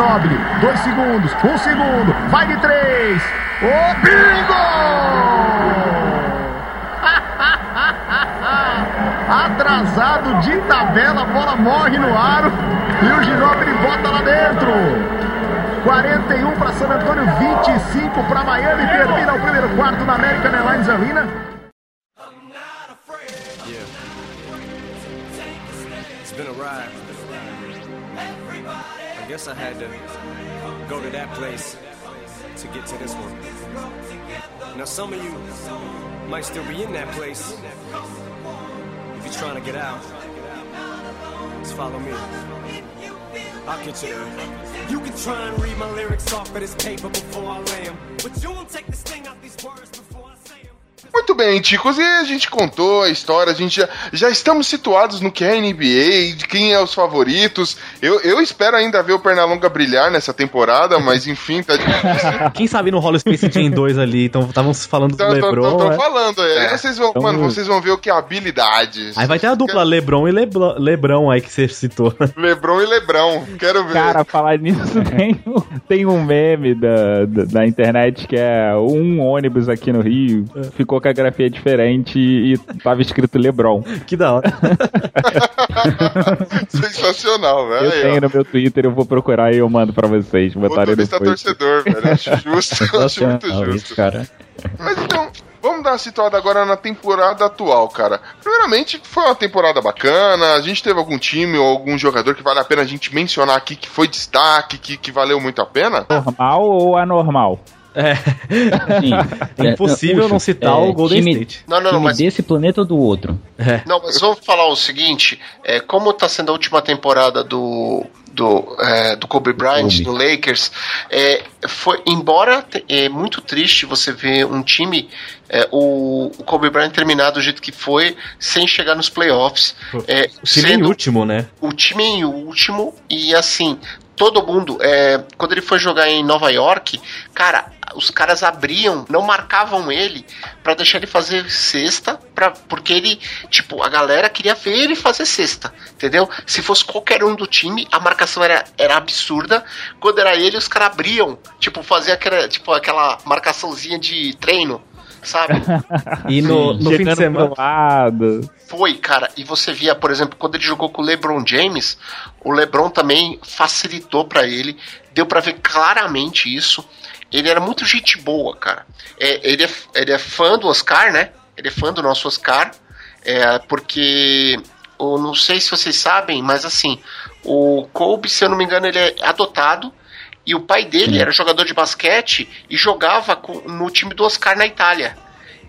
Ginobili, dois segundos, um segundo, vai de três. Ô, bingo! Atrasado de tabela, a bola morre no aro e o Ginobili bota lá dentro. 41 para San Antonio, 25 para Miami. Termina o primeiro quarto na American Airlines Arena. It's been a ride. I guess I had to go to that place to get to this one. Now, some of you might still be in that place. If you're trying to get out, just follow me. I'll get you there. You can try and read my lyrics off of this paper before I lay 'em, but you won't take the sting out these words before. Muito bem, Ticos, e a gente contou a história, a gente já, já estamos situados no que é a NBA, de quem é os favoritos. Eu, eu espero ainda ver o Pernalonga brilhar nessa temporada, mas enfim, tá difícil. Quem sabe no Holo Space Jam 2 ali, então estavam falando do Então, tô, LeBron. tô- tô né? falando, é. Aí vocês vão, Então- mano, vocês vão ver o que é habilidade. Aí vai ter a dupla LeBron e Lebl- Lebrão aí que você citou. Lebron e Lebrão, quero ver. Cara, falar nisso, tem, um- tem um meme da, da, da internet que é um ônibus aqui no Rio, ficou com a grafia diferente e tava escrito Lebron. que da hora. Sensacional, velho. Eu Aí, ó. tenho no meu Twitter, eu vou procurar e eu mando pra vocês. Motorista post. torcedor, velho. Acho justo, acho muito justo. isso, cara. Mas então, vamos dar uma situada agora na temporada atual, cara. Primeiramente, foi uma temporada bacana. A gente teve algum time ou algum jogador que vale a pena a gente mencionar aqui que foi destaque, que, que valeu muito a pena? Normal ou anormal? É. Sim. É impossível não citar o Golden time, State. Não, não, time mas- desse planeta ou do outro? É. Não, mas vamos falar o seguinte: é, como tá sendo a última temporada do. Do, é, do Kobe Bryant, Kobe. do Lakers, é, foi embora é muito triste você ver um time, é, o, o Kobe Bryant terminar do jeito que foi, sem chegar nos playoffs, é, O time em sendo último, né? o time em último e assim, todo mundo, é, quando ele foi jogar em Nova York, cara, os caras abriam, não marcavam ele pra deixar ele fazer cesta, pra, porque ele, tipo, a galera queria ver ele fazer cesta, entendeu? Se fosse qualquer um do time, a marcação era, era absurda. Quando era ele, os caras abriam, tipo, fazia aquela, tipo, aquela marcaçãozinha de treino, sabe? E no, no fim de semana. lado. Foi, cara. E você via, por exemplo, quando ele jogou com o LeBron James, o LeBron também facilitou pra ele. Deu pra ver claramente isso. Ele era muito gente boa, cara. É, ele, é, ele é fã do Oscar, né? Ele é fã do nosso Oscar. É, porque. Eu não sei se vocês sabem, mas assim, o Kobe, se eu não me engano, ele é adotado. E o pai dele era jogador de basquete e jogava com- no time do Oscar na Itália.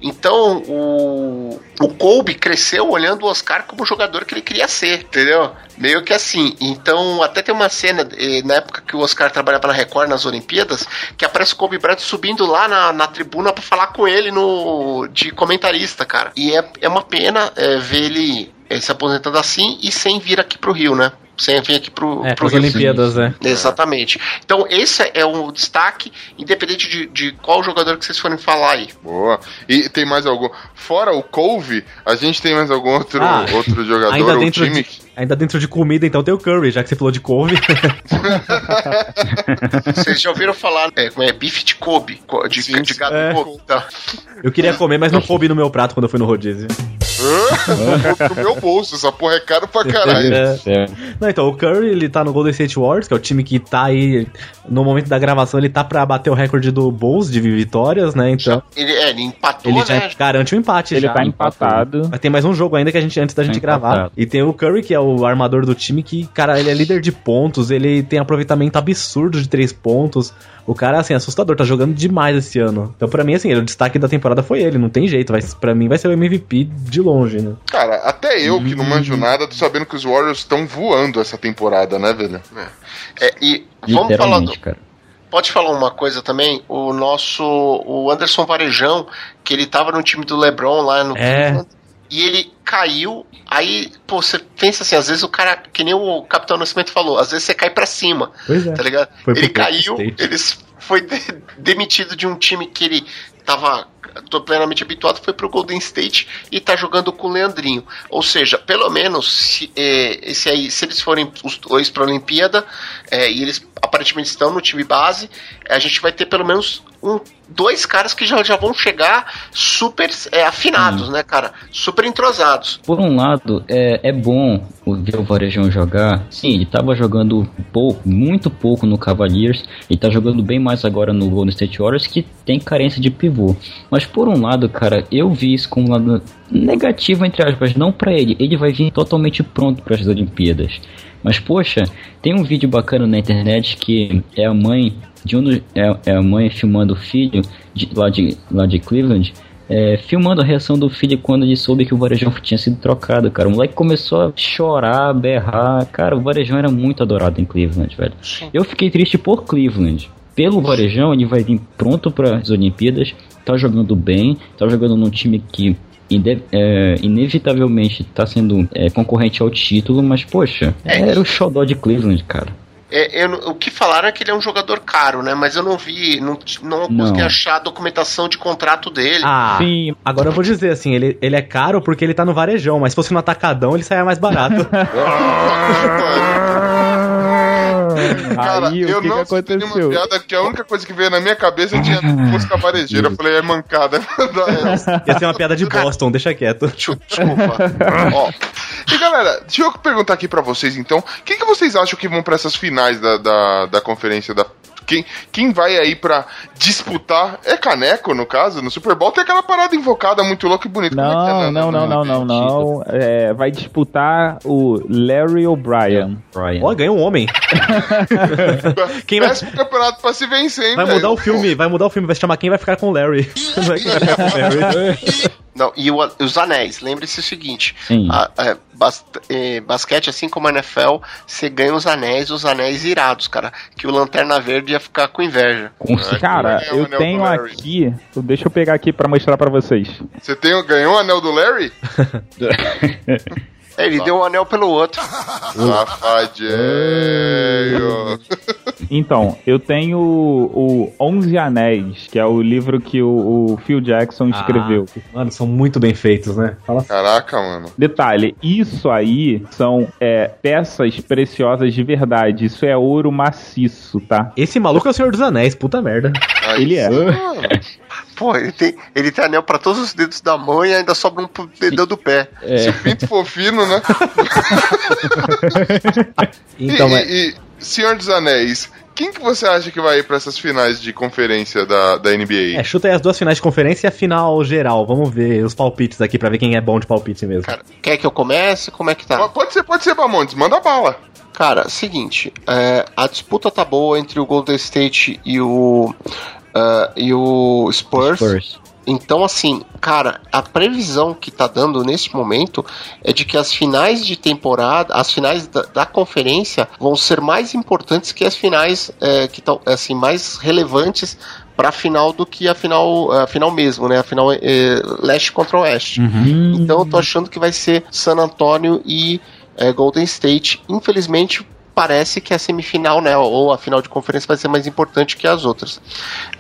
Então o, o Kobe cresceu olhando o Oscar como o jogador que ele queria ser, entendeu? Meio que assim. Então, até tem uma cena, eh, na época que o Oscar trabalhava na Record nas Olimpíadas, que aparece o Kobe Bryant subindo lá na, na tribuna pra falar com ele no de comentarista, cara. E é, é uma pena eh, ver ele eh, se aposentando assim e sem vir aqui pro Rio, né? Sem vir aqui pro, É, pro as Rio. Olimpíadas, né? Exatamente. Então, esse é o destaque, independente de, de qual jogador que vocês forem falar aí. Boa. E tem mais algum? Fora o Couve, a gente tem mais algum outro, Ah, outro jogador ou time? de, ainda dentro de comida, então tem o Curry, já que você falou de couve. Vocês já ouviram falar, é, como é, bife de Kobe, de, Sim, de gado é. Kobe, tá? Eu queria comer, mas não coube no meu prato quando eu fui no rodízio. Pro meu bolso, essa porra é caro pra caralho. É. É. Não, então, o Curry, ele tá no Golden State Warriors, que é o time que tá aí, no momento da gravação, ele tá pra bater o recorde do Bulls de vitórias, né? Então, Ele, é, ele empatou, ele já né? garante o empate Ele já. tá empatado. Mas tem mais um jogo ainda que a gente, antes da gente Tá gravar. empatado. E tem o Curry, que é o armador do time, que, cara, ele é líder de pontos, ele tem aproveitamento absurdo de três pontos. O cara, assim, é assustador, tá jogando demais esse ano. Então, pra mim, assim, o destaque da temporada foi ele, não tem jeito. Vai, pra mim, vai ser o MVP de longe, né? Cara, até eu que não manjo nada, tô sabendo que os Warriors estão voando essa temporada, né, velho? É, e vamos falar do, cara. Pode falar uma coisa também? O nosso. O Anderson Varejão, que ele tava no time do Lebron lá no É. Cleveland, e ele caiu. Aí, pô, você pensa assim, às vezes o cara, que nem o Capitão Nascimento falou, às vezes você cai pra cima, Pois é. tá ligado? Foi ele caiu, ele foi de- demitido de um time que ele tava tô plenamente habituado, foi pro Golden State e tá jogando com o Leandrinho. Ou seja, pelo menos se, é, esse aí, se eles forem os dois pra Olimpíada é, e eles aparentemente estão no time base, a gente vai ter pelo menos um, dois caras que já, já vão chegar super é, afinados, né, cara? Super entrosados. Por um lado, é, é bom o- ver o Varejão jogar. Sim, ele tava jogando pouco, muito pouco no Cavaliers. Ele tá jogando bem mais agora no Golden State Warriors, que tem carência de pivô. Mas por um lado, cara, eu vi isso como um lado negativo, entre aspas, não pra ele. Ele vai vir totalmente pronto para as Olimpíadas. Mas poxa, tem um vídeo bacana na internet que é a mãe de um é, é a mãe filmando o filho de- lá, de, lá de Cleveland é, filmando a reação do filho quando ele soube que o Varejão tinha sido trocado, cara. O moleque começou a chorar, berrar. Cara, o Varejão era muito adorado em Cleveland, velho. Eu fiquei triste por Cleveland. Pelo Varejão, ele vai vir pronto para as Olimpíadas, tá jogando bem, tá jogando num time que inde- é, inevitavelmente tá sendo é, concorrente ao título, mas poxa, era o xodó de Cleveland, cara. É, eu o que falaram é que ele é um jogador caro, né? Mas eu não vi, não, não, Não. consegui achar a documentação de contrato dele. Ah, Sim. agora eu vou dizer assim, ele, ele é caro porque ele tá no varejão, mas se fosse no atacadão ele saia mais barato. Cara, Aí, eu o que, não que aconteceu? piada, que a única coisa que veio na minha cabeça é tinha música varejeira. Eu falei, é mancada. Ia ser uma piada de Boston, deixa quieto. Desculpa. Ó. E galera, deixa eu perguntar aqui pra vocês então, quem que vocês acham que vão pra essas finais da, da, da conferência da. Quem, quem vai aí pra disputar? É caneco, no caso? No Super Bowl tem aquela parada invocada muito louca e bonita. É é Não, não, na- não, não, não, não. É, vai disputar o Larry O'Brien. Brian. Ó, ganhou um homem. Quem vai, Péssimo campeonato pra se vencer, hein, vai mudar o filme, vai mudar o filme, vai se chamar Quem vai ficar com o Larry. Não quem vai ficar com o Larry. Não, e o- os anéis, lembre-se o seguinte: Sim. a- é, bas- é, basquete, assim como a NFL, você ganha os anéis, os anéis irados, cara. Que o Lanterna Verde ia ficar com inveja. Com certeza. Cara, eu tenho aqui. Deixa eu pegar aqui pra mostrar pra vocês. Você tem, ganhou o anel do Larry? É, ele deu um anel pelo outro. Safadinho. Então, eu tenho o, o 11 Anéis, que é o livro que o, o Phil Jackson escreveu. Ah, mano, são muito bem feitos, né? Fala Caraca, mano. Detalhe, isso aí são é, peças preciosas de verdade. Isso é ouro maciço, tá? Esse maluco é o Senhor dos Anéis, puta merda. Aí Ele é. Pô, ele tem, ele tem anel pra todos os dedos da mão e ainda sobra um pro dedão do pé. Se o pinto for fino, né? Então, e, é, e, e, Senhor dos Anéis, quem que você acha que vai ir pra essas finais de conferência da, da NBA? é, chuta aí as duas finais de conferência e a final geral. Vamos ver os palpites aqui pra ver quem é bom de palpite mesmo. Cara, quer que eu comece? Como é que tá? Pode ser, pode ser, Bamontes, manda bala. Cara, seguinte, é, a disputa tá boa entre o Golden State e o ah, e o Spurs. Spurs. Então, assim, cara, a previsão que tá dando nesse momento é de que as finais de temporada, as finais da, da conferência vão ser mais importantes que as finais é, que estão assim mais relevantes para a final do que a final, a final mesmo, né? A final é, leste contra oeste. Então, eu tô achando que vai ser San Antonio e é, Golden State. Infelizmente, parece que a semifinal, né, ou a final de conferência vai ser mais importante que as outras.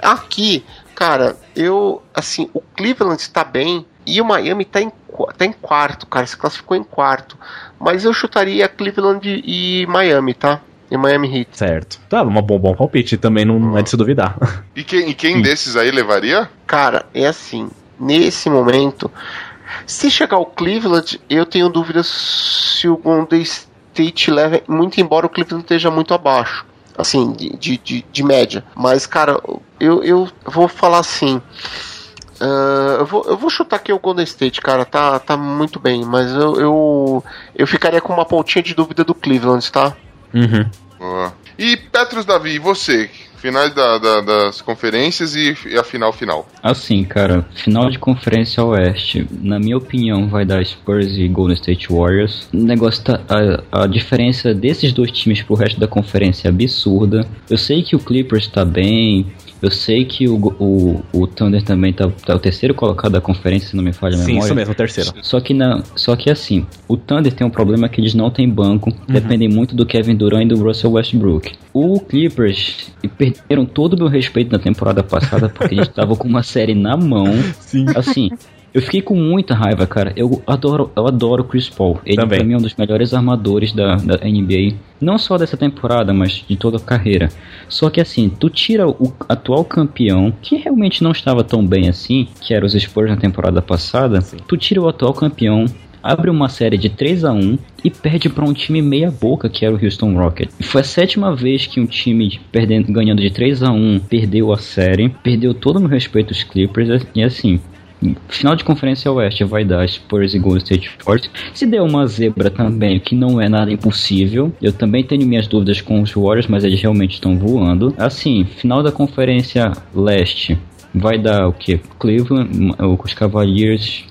Aqui, cara, eu, assim, o Cleveland está bem e o Miami tá em, tá em quarto, cara, se classificou em quarto. Mas eu chutaria Cleveland e Miami, tá? E Miami Heat. Certo. Tá, um bom, bom palpite, também não, é de se duvidar. E quem, e quem desses aí levaria? Cara, é assim, nesse momento, se chegar o Cleveland, eu tenho dúvidas se o Golden State leva, muito embora o Cleveland esteja muito abaixo, assim, de, de, de, de média. Mas, cara, eu, eu vou falar assim. ah, eu, vou, eu vou chutar aqui o Golden State, cara, tá, tá muito bem, mas eu, eu, eu ficaria com uma pontinha de dúvida do Cleveland, tá? Uhum. Boa. E Petros Davi, e você? Finais da- da- das conferências e, a final final. Assim, cara, final de conferência oeste, na minha opinião, vai dar Spurs e Golden State Warriors. O negócio tá. A, a diferença desses dois times pro resto da conferência é absurda. Eu sei que o Clippers tá bem. Eu sei que o, o, o Thunder também tá, tá o terceiro colocado da conferência, se não me falha a Sim, memória. isso mesmo, o terceiro. Só que, na, só que assim, o Thunder tem um problema que eles não têm banco, dependem muito do Kevin Durant e do Russell Westbrook. O Clippers perderam todo o meu respeito na temporada passada porque eles estavam com uma série na mão. Sim. Assim, eu fiquei com muita raiva, cara. Eu adoro, eu adoro Chris Paul. Ele Também. pra mim é um dos melhores armadores da, da NBA. Não só dessa temporada, mas de toda a carreira. Só que assim, tu tira o atual campeão, que realmente não estava tão bem assim, que era os Spurs na temporada passada. Tu tira o atual campeão, abre uma série de 3 a 1 e perde para um time meia boca que era o Houston Rockets. Foi a sétima vez que um time perdendo, ganhando de 3 a 1 perdeu a série, perdeu todo o meu respeito aos Clippers e assim, Final de conferência oeste vai dar Spurs e Golden State Warriors. Se der uma zebra também, que não é nada impossível. Eu também tenho minhas dúvidas com os Warriors, mas eles realmente estão voando. Assim, final da conferência leste. vai dar o que? Cleveland, os Cavaliers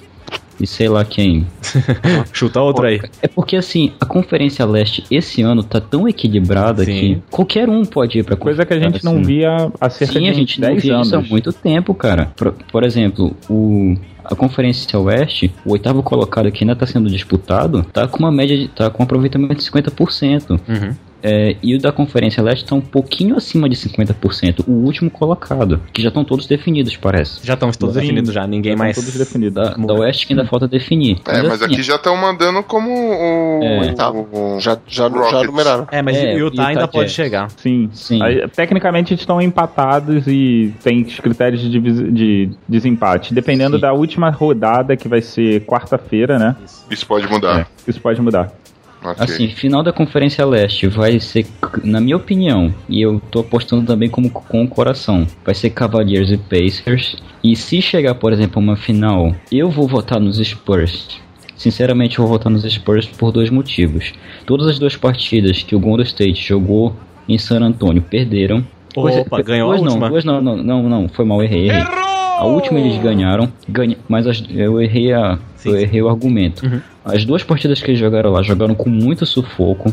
e sei lá quem. Chuta outro aí. É porque assim, a Conferência Leste esse ano tá tão equilibrada Sim. que qualquer um pode ir pra Coisa que a gente não assim. via há cerca Sim, de a gente não 10 via anos. isso há muito tempo, cara. Por, por exemplo, o a Conferência Oeste, o oitavo colocado que ainda está sendo disputado, tá com uma média de, tá com um aproveitamento de 50%. Uhum. É, e o da Conferência Leste está um pouquinho acima de 50%. O último colocado, que já estão todos definidos, parece. Já estão todos Sim, definidos já, ninguém já mais. estão todos definidos. Da, da Oeste que ainda falta definir. É, mas assim, aqui já estão mandando como o. É. Oitavo. o- Já, já, já Rockets. numeraram. É, mas É, o Utah Utah ainda pode chegar. Sim. Sim. Aí, tecnicamente estão empatados e tem os critérios de, de desempate. Dependendo Sim. da última rodada, que vai ser quarta-feira, né? Isso pode mudar. Isso pode mudar. Ok. Assim, final da Conferência Leste vai ser, na minha opinião, e eu tô apostando também como com o coração, vai ser Cavaliers e Pacers. E se chegar, por exemplo, uma final, eu vou votar nos Spurs. Sinceramente, eu vou votar nos Spurs por dois motivos. Todas as duas partidas que o Golden State jogou em San Antonio perderam. Opa, ganhou a duas não, última? duas não, não, não, não, foi mal, errei, errei. A última eles ganharam, ganha, mas as- eu errei a, eu errei o argumento. As duas partidas que eles jogaram lá jogaram com muito sufoco.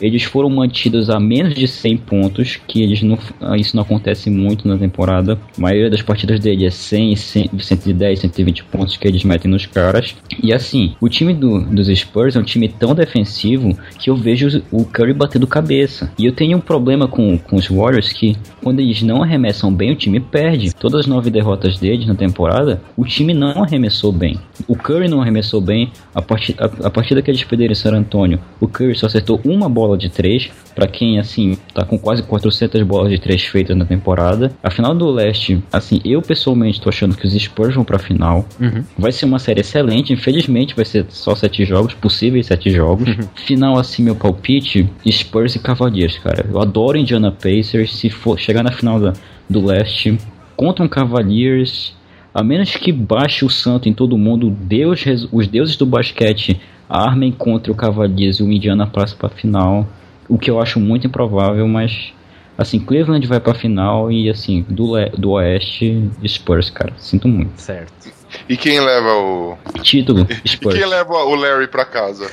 Eles foram mantidos a menos de 100 pontos, que eles não, ah, isso não acontece muito na temporada. A maioria das partidas dele é 100, 100 110, 120 pontos que eles metem nos caras. E assim, o time do- dos Spurs é um time tão defensivo que eu vejo o Curry batendo cabeça. E eu tenho um problema com, com os Warriors que quando eles não arremessam bem, o time perde. Todas as nove derrotas deles na temporada, o time não arremessou bem. O Curry não arremessou bem. A, parti a, a partida que eles perderam em San Antonio, o Curry só acertou uma bola de três. Pra quem, assim, tá com quase 400 bolas de três feitas na temporada. A final do leste, assim, eu pessoalmente tô achando que os Spurs vão pra final. Vai ser uma série excelente. Infelizmente, vai ser só sete jogos, possíveis sete jogos. Final, assim, meu palpite: Spurs e Cavaliers, cara. Eu adoro Indiana Pacers. Se for chegar na final da, do leste contra um Cavaliers, a menos que baixe o santo em todo mundo, Deus, os deuses do basquete armem contra o Cavaliers e o Indiana passa pra final. O que eu acho muito improvável, mas. Assim, Cleveland vai pra final e, assim, do, do Oeste, Spurs, cara. Sinto muito. Certo. E quem leva o. Título, E Spurs. quem leva o Larry pra casa?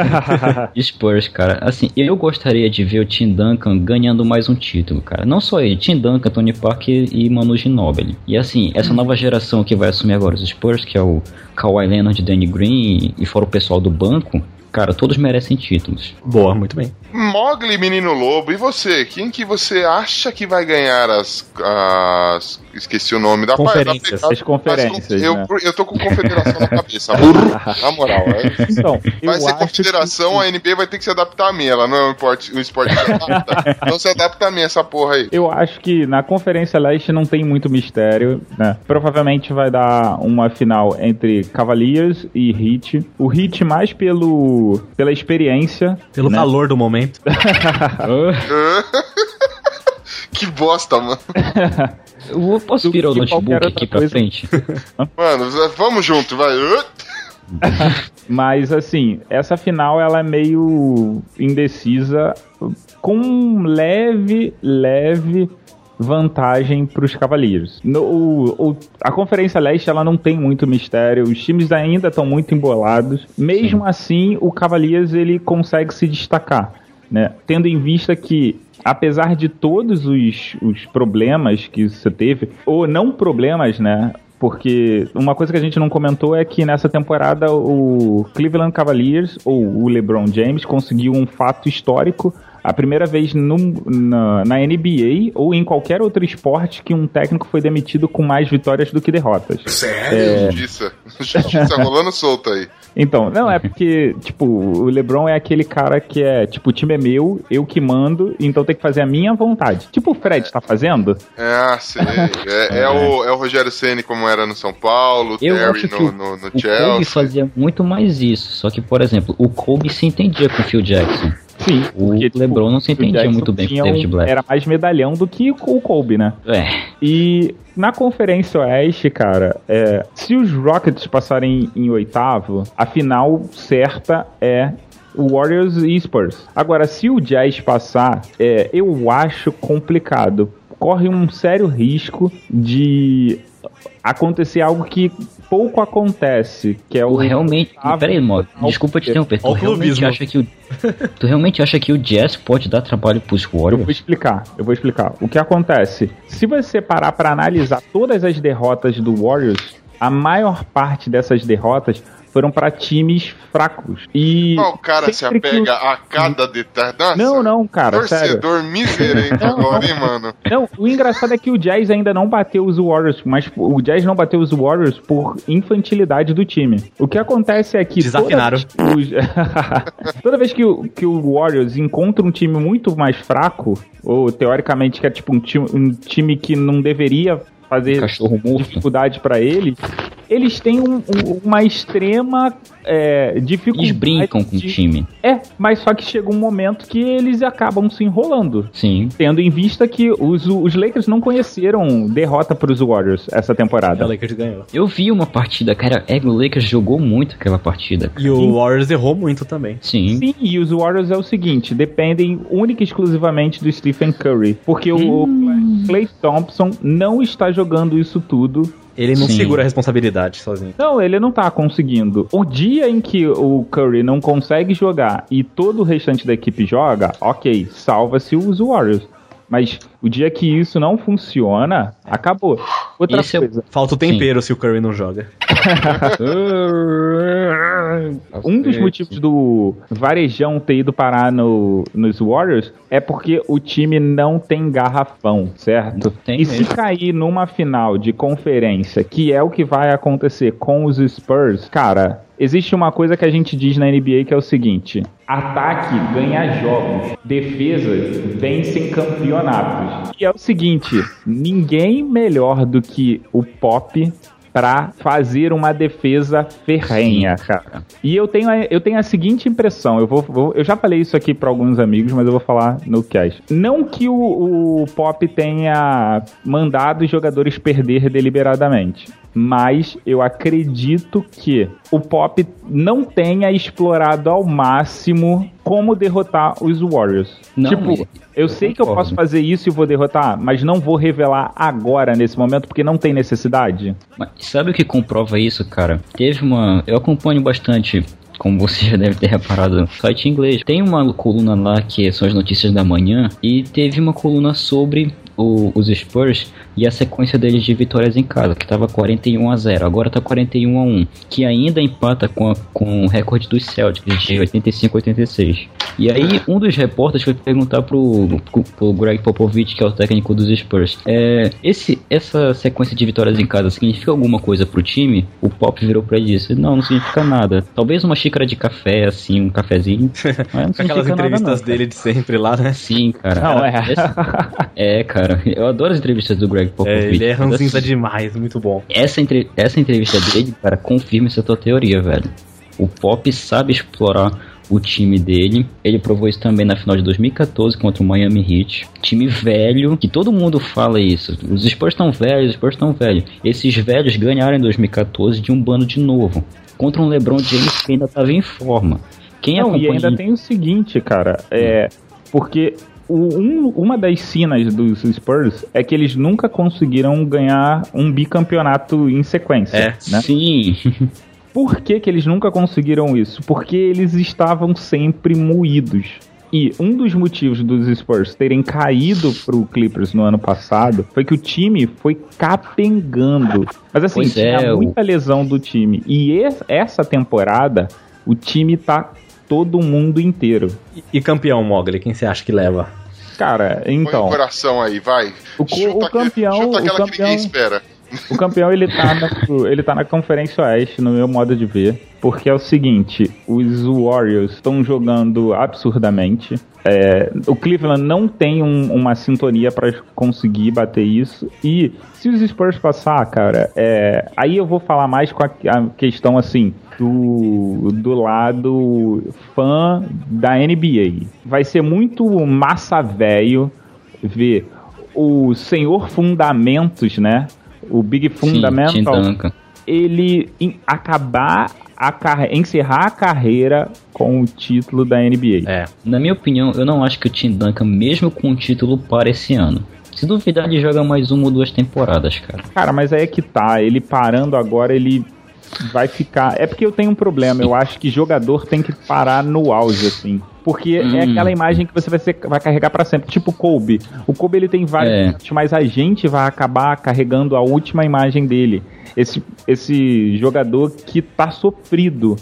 Spurs, cara. Assim, eu gostaria de ver o Tim Duncan ganhando mais um título, cara. Não só ele, Tim Duncan, Tony Parker e Manu Ginóbili. E assim, essa nova geração que vai assumir agora os Spurs, que é o Kawhi Leonard, Danny Green e fora o pessoal do banco, cara, todos merecem títulos. Boa, muito bem. Mogli, menino lobo, e você? Quem que você acha que vai ganhar as. as esqueci o nome da Conferências. da- As conferências, eu, né? eu tô com confederação na cabeça, burro. Na moral, é. Então, eu Vai ser acho confederação, a NBA vai ter que se adaptar a mim. Ela não é um esporte, um esporte que se adapta. Então se adapta a mim essa porra aí. Eu acho que na Conferência Leste não tem muito mistério, né? Provavelmente vai dar uma final entre Cavaliers e Heat. O Heat mais pelo pela experiência, Pelo né? calor do momento. que bosta, mano. Eu posso virar o notebook aqui pra coisa. frente? Mano, vamos junto, vai. Mas assim, essa final ela é meio indecisa, com leve, leve vantagem para os Cavaliers. No, o- o- a Conferência Leste ela não tem muito mistério, os times ainda estão muito embolados. Mesmo assim, o Cavaliers ele consegue se destacar, né? Tendo em vista que apesar de todos os, os problemas que você teve, ou não problemas, né? Porque uma coisa que a gente não comentou é que nessa temporada o Cleveland Cavaliers, ou o LeBron James, conseguiu um fato histórico. A primeira vez no- na, na NBA ou em qualquer outro esporte que um técnico foi demitido com mais vitórias do que derrotas. Sério? Justiça. Justiça rolando solta aí. Então, não, é porque, tipo, o LeBron é aquele cara que é, tipo, o time é meu, eu que mando, então tem que fazer a minha vontade. Tipo o Fred tá fazendo. É, sei. É, é o, é o Rogério Ceni como era no São Paulo, o Eu Terry acho que no, o, no, no o Kobe Chelsea. fazia muito mais isso. Só que, por exemplo, o Kobe se entendia com o Phil Jackson. Sim, O porque, tipo, LeBron não se entendia muito bem com o David Black. Era mais medalhão do que o Kobe, né? É. E na Conferência Oeste, cara, é, se os Rockets passarem em oitavo, a final certa é o Warriors e Spurs. Agora, se o Jazz passar, é, eu acho complicado. corre um sério risco de acontecer algo que pouco acontece, que é o Tu realmente. Peraí, Mog, desculpa te interromper. Tu realmente, acha que o, tu realmente acha que o Jazz pode dar trabalho pros Eu vou Warriors? explicar, eu vou explicar. O que acontece? Se você parar para analisar todas as derrotas do Warriors, a maior parte dessas derrotas foram para times fracos. E Mas o cara se apega o- a cada detalhe. Não, não, cara, sério. Torcedor miserento Não, agora, hein, mano? Não, o engraçado é que o Jazz ainda não bateu os Warriors, mas o Jazz não bateu os Warriors por infantilidade do time. O que acontece é que. Desafinaram. Toda vez, os- toda vez que o, que o Warriors encontra um time muito mais fraco, ou teoricamente que é tipo um time, um time que não deveria fazer Cachorro dificuldade pra eles, eles têm um- um- uma extrema é, dificuldade. Eles brincam com o de- time. É, mas só que chega um momento que eles acabam se enrolando Sim. tendo em vista que os, os Lakers não conheceram derrota para os Warriors essa O temporada. Lakers ganhou. Eu vi uma partida, cara. É, o Lakers jogou muito aquela partida. E o Warriors errou muito também. Sim. Sim, e os Warriors é o seguinte, dependem única e exclusivamente do Stephen Curry, porque o Clay Thompson não está jogando isso tudo. Ele não Sim. segura a responsabilidade sozinho. Não, ele não tá conseguindo. O dia em que o Curry não consegue jogar e todo o restante da equipe joga, ok, salva-se os Warriors. Mas o dia que isso não funciona, acabou. Outra Esse é coisa. Falta o tempero se o Curry não joga. Um dos motivos do Varejão ter ido parar no, nos Warriors é porque o time não tem garrafão, certo? Tem e se mesmo. cair numa final de conferência, que é o que vai acontecer com os Spurs, cara, existe uma coisa que a gente diz na NBA que é o seguinte: ataque ganha jogos, defesa vence campeonatos. E é o seguinte: ninguém melhor do que o Pop pra fazer uma defesa ferrenha, cara. E eu tenho, a, eu tenho a seguinte impressão, eu vou, vou- eu já falei isso aqui pra alguns amigos, mas eu vou falar no cast. Não que o, o Pop tenha mandado os jogadores perder deliberadamente, mas eu acredito que o Pop não tenha explorado ao máximo como derrotar os Warriors. Não, tipo, mas eu sei que eu posso fazer isso e vou derrotar, mas não vou revelar agora nesse momento porque não tem necessidade. Mas sabe o que comprova isso, cara? Teve uma. Eu acompanho bastante. Como você já deve ter reparado, no site inglês. Tem uma coluna lá que são as notícias da manhã. E teve uma coluna sobre o- os Spurs e a sequência deles de vitórias em casa, que tava 41 a 0 agora tá 41 a 1 que ainda empata com, a- com o recorde dos Celtics de 85 a 86. E aí, um dos repórteres foi perguntar pro, pro, pro Greg Popovich, que é o técnico dos Spurs, é, esse, essa sequência de vitórias em casa significa alguma coisa pro time? O Pop virou pra ele e disse: Não, não significa nada. Talvez uma xícara de café, assim, um cafezinho. Mas aquelas significa nada, entrevistas não, dele de sempre lá, né? Sim, cara. Não, é. É, cara. Eu adoro as entrevistas do Greg Popovich. É, ele é ranzinza demais, muito bom. essa, entre... essa entrevista dele, cara, confirma essa tua teoria, velho. O Pop sabe explorar o time dele. Ele provou isso também na final de 2014 contra o Miami Heat. Time velho, que todo mundo fala isso. Os Spurs estão velhos, os Spurs estão velhos. Esses velhos ganharam em 2014 de um bando de novo. Contra um LeBron James que ainda estava em forma. Quem Não, e acompanha... ainda tem o seguinte, cara, é porque o- um- uma das sinas dos Spurs é que eles nunca conseguiram ganhar um bicampeonato em sequência, É, né? Sim, Por que, que eles nunca conseguiram isso? Porque eles estavam sempre moídos. E um dos motivos dos Spurs terem caído pro Clippers no ano passado foi que o time foi capengando. Mas assim, Pois tinha é, muita lesão do time. E es- essa temporada, o time tá todo mundo inteiro. E, e campeão, Mogli, quem você acha que leva? Cara, Põe o então, coração aí, vai. o, Chuta o aquele- campeão, chuta o aquela que campeão, ninguém espera. O campeão ele tá, na, ele tá na Conferência Oeste, no meu modo de ver. Porque é o seguinte: os Warriors estão jogando absurdamente. É, o Cleveland não tem um- uma sintonia pra conseguir bater isso. E se os Spurs passar, cara, é, aí eu vou falar mais com a, a questão assim. Do, do lado fã da NBA. Vai ser muito massa velho ver o senhor Fundamentos, né? O Big sim, Fundamental, Duncan. ele em- acabar a encerrar a carreira com o título da NBA. É. Na minha opinião, eu não acho que o Tim Duncan, mesmo com o título, para esse ano. Se duvidar, ele joga mais uma ou duas temporadas, cara. Cara, mas aí é que tá. Ele parando agora, ele vai ficar. É porque eu tenho um problema. Eu acho que jogador tem que parar no auge, assim. Porque é Hum. aquela imagem que você vai, ser- vai carregar pra sempre. Tipo o Kobe. O Kobe ele tem vários, É. mas a gente vai acabar carregando a última imagem dele. Esse, esse jogador que tá sofrido.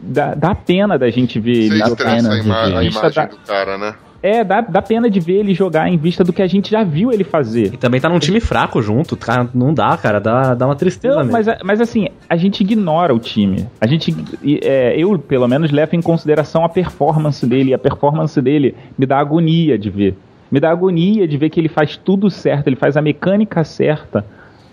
Dá, dá pena da gente ver ele Você a, pena de ima a imagem da- do cara, né? É, dá, dá pena de ver ele jogar em vista do que a gente já viu ele fazer. E também tá num time fraco junto, cara, não dá, cara, dá, dá uma tristeza Não, mesmo. mas, mas assim, a gente ignora o time. A gente, é, eu pelo menos levo em consideração a performance dele. E a performance dele me dá agonia de ver. Me dá agonia de ver que ele faz tudo certo, ele faz a mecânica certa,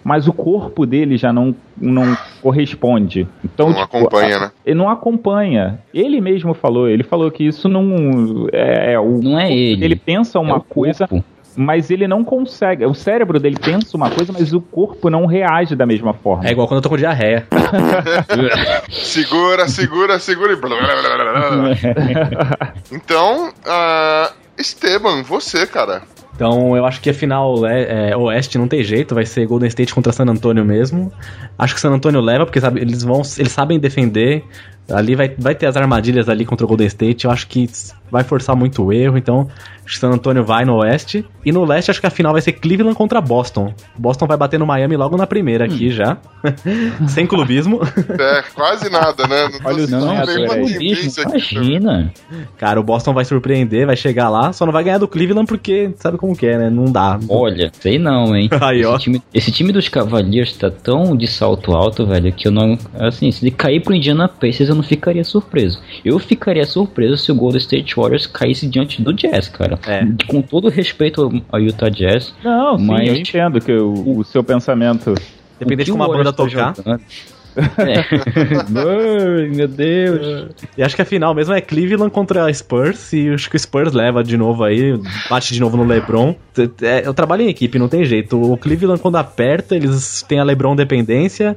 mas o corpo dele já não, não corresponde. Então, Não acompanha, a- né? Ele não acompanha. Ele mesmo falou, ele falou que isso não é, é o Não é ele. Ele pensa É uma o coisa, corpo. mas ele não consegue. O cérebro dele pensa uma coisa, mas o corpo não reage da mesma forma. É igual quando eu tô com diarreia. Segura, segura, segura e. blá, blá, blá, blá, blá. então, ah, Esteban, você, cara. Então eu acho que a final é, é, oeste não tem jeito, vai ser Golden State contra San Antonio mesmo. Acho que San Antonio leva, porque sabe, eles vão. Eles sabem defender. Ali vai, vai ter as armadilhas ali contra o Golden State. Eu acho que vai forçar muito o erro. Então, San Antonio vai no oeste. E no leste, acho que a final vai ser Cleveland contra Boston. Boston vai bater no Miami logo na primeira aqui já. Sem clubismo. É, quase nada, né? Não Olha não, aqui. Imagina. Cara, o Boston vai surpreender, vai chegar lá. Só não vai ganhar do Cleveland porque sabe como que é, né? Não dá. Olha, sei não, hein? Aí, ó. esse, time, esse time dos Cavaliers tá tão de salto alto, velho, que eu não. Assim, se ele cair pro Indiana Pacers, eu não ficaria surpreso. Eu ficaria surpreso se o Golden State Warriors caísse diante do Jazz, cara. É. Com todo respeito ao- Utah Jazz. Não, sim, Mas- eu entendo que o, o seu pensamento. Dependente o de como a banda tá tocar. jogando- É. Ai, meu Deus. E acho que a final mesmo é Cleveland contra Spurs. E acho que o Spurs leva de novo aí, bate de novo no LeBron. É, Eu trabalho em equipe, não tem jeito. O Cleveland, quando aperta, eles têm a LeBron dependência.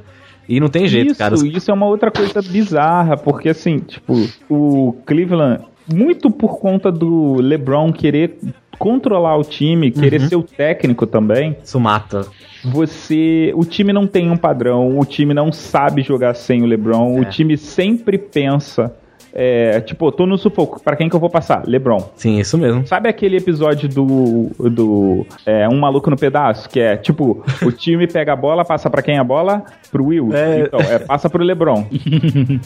E não tem jeito, isso, cara. isso é uma outra coisa bizarra, porque assim, tipo, o Cleveland, muito por conta do LeBron querer controlar o time, querer Uhum. ser o técnico também, Isso mata. você. O time não tem um padrão, o time não sabe jogar sem o LeBron, o É. time sempre pensa. É, tipo, eu tô no sufoco, pra quem que eu vou passar? LeBron. Sim, isso mesmo. Sabe aquele episódio do. do é, Um Maluco no Pedaço? Que é tipo, o time pega a bola, passa pra quem a bola? Pro Will. É. Então, é, passa pro LeBron.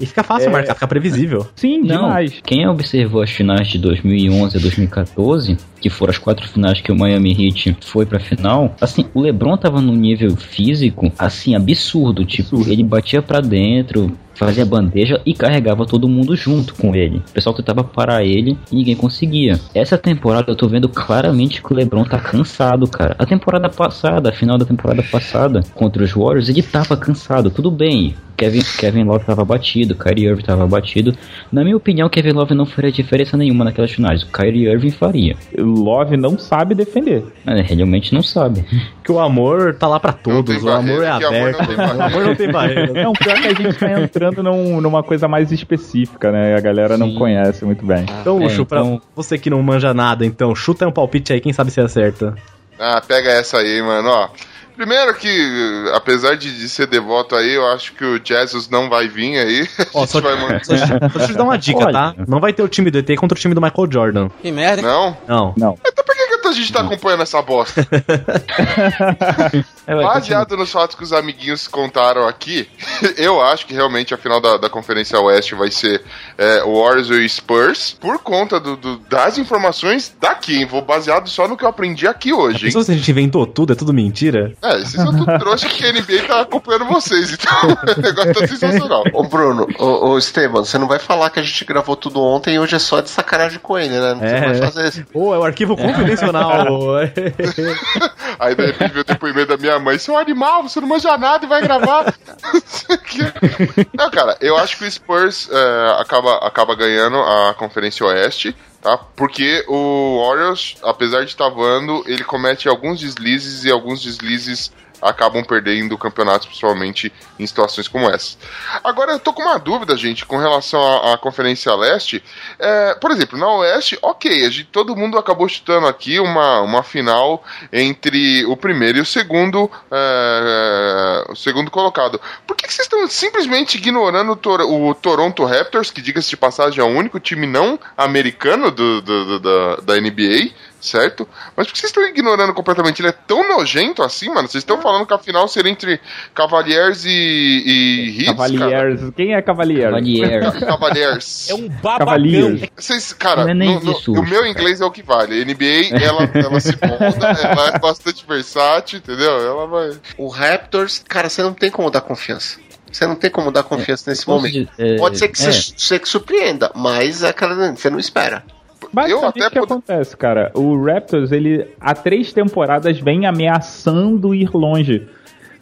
E fica fácil marcar, fica previsível. Sim, Não, demais. quem observou as finais de 2011 a 2014, que foram as quatro finais que o Miami Heat foi pra final, assim, o LeBron tava num nível físico, assim, absurdo, tipo, Absurdo. ele batia pra dentro, fazia bandeja e carregava todo mundo junto com ele. O pessoal tentava parar ele e ninguém conseguia. Essa temporada eu tô vendo claramente que o LeBron tá cansado, cara. A temporada passada, a final da temporada passada, contra os Warriors, ele tava cansado, tudo bem. Kevin, Kevin Love tava batido, Kyrie Irving tava batido. Na minha opinião, Kevin Love não faria diferença nenhuma naquelas finais. O Kyrie Irving faria. O Love não sabe defender. Ele realmente não sabe. Que o amor tá lá pra Não todos. O amor é amor aberto. não barreira. o amor não tem barreira. Não, pior que a gente tá entrando num- numa coisa mais específica, né? A galera não Sim. conhece muito bem. Então, É, Luxo, então- pra você que não manja nada, então, chuta um palpite aí, quem sabe se acerta. Ah, pega essa aí, mano, ó. Primeiro que, apesar de, de ser devoto aí, eu acho que o Jesus não vai vir aí. Ó, só, vai manter. só, só deixa eu te dar uma dica, Olha. tá? Não vai ter o time do ET contra o time do Michael Jordan. Que merda, hein? Não? Não. Não. Então por que a gente tá acompanhando essa bosta? É, Baseado nos fatos que os amiguinhos contaram aqui, eu acho que realmente a final da, da Conferência Oeste vai ser é, Warriors e Spurs, por conta do, do- das informações daqui, hein? Vou baseado só no que eu aprendi aqui hoje, hein? Se a gente inventou tudo, é tudo mentira? É, vocês são tudo trouxa porque a NBA tá acompanhando vocês, então o negócio tá sensacional. Ô Bruno, ô, ô Esteban, você não vai falar que a gente gravou tudo ontem e hoje é só de sacanagem com ele, né? Você É. vai fazer isso. Pô, é o arquivo confidencial. Aí de repente veio o depoimento da minha mãe, seu animal, você não manja nada e vai gravar. não, cara, eu acho que o Spurs é, acaba, acaba ganhando a Conferência Oeste, tá? Porque o Warriors, apesar de estar voando, ele comete alguns deslizes e alguns deslizes acabam perdendo campeonatos, principalmente em situações como essa. Agora, eu tô com uma dúvida, gente, com relação à, à Conferência Leste. É, por exemplo, na Oeste, ok, a gente, todo mundo acabou chutando aqui uma, uma final entre o primeiro e o segundo, é, o segundo colocado. Por que, que vocês estão simplesmente ignorando o, Tor- o Toronto Raptors, que, diga-se de passagem, é o único time não americano do, do- do- da, da NBA? Certo? Mas por que vocês estão ignorando completamente? Ele é tão nojento assim, mano? Vocês estão falando que a final seria entre Cavaliers e, e Heat? Cavaliers. Quem é Cavaliers? Cavaliers. Cavaliers. É um Cavaliers. babagão. Vocês, cara, Não é nem no- no- isso, o meu inglês é o que vale. A NBA, ela, ela se molda, ela é bastante versátil, entendeu? Ela vai. O Raptors, cara, você não tem como dar confiança. Você não tem como dar confiança nesse Posso momento. dizer- é, Pode ser que é. você, você que surpreenda, mas é aquela você não espera. Basicamente, o que pod- acontece, cara? O Raptors, ele há três temporadas vem ameaçando ir longe.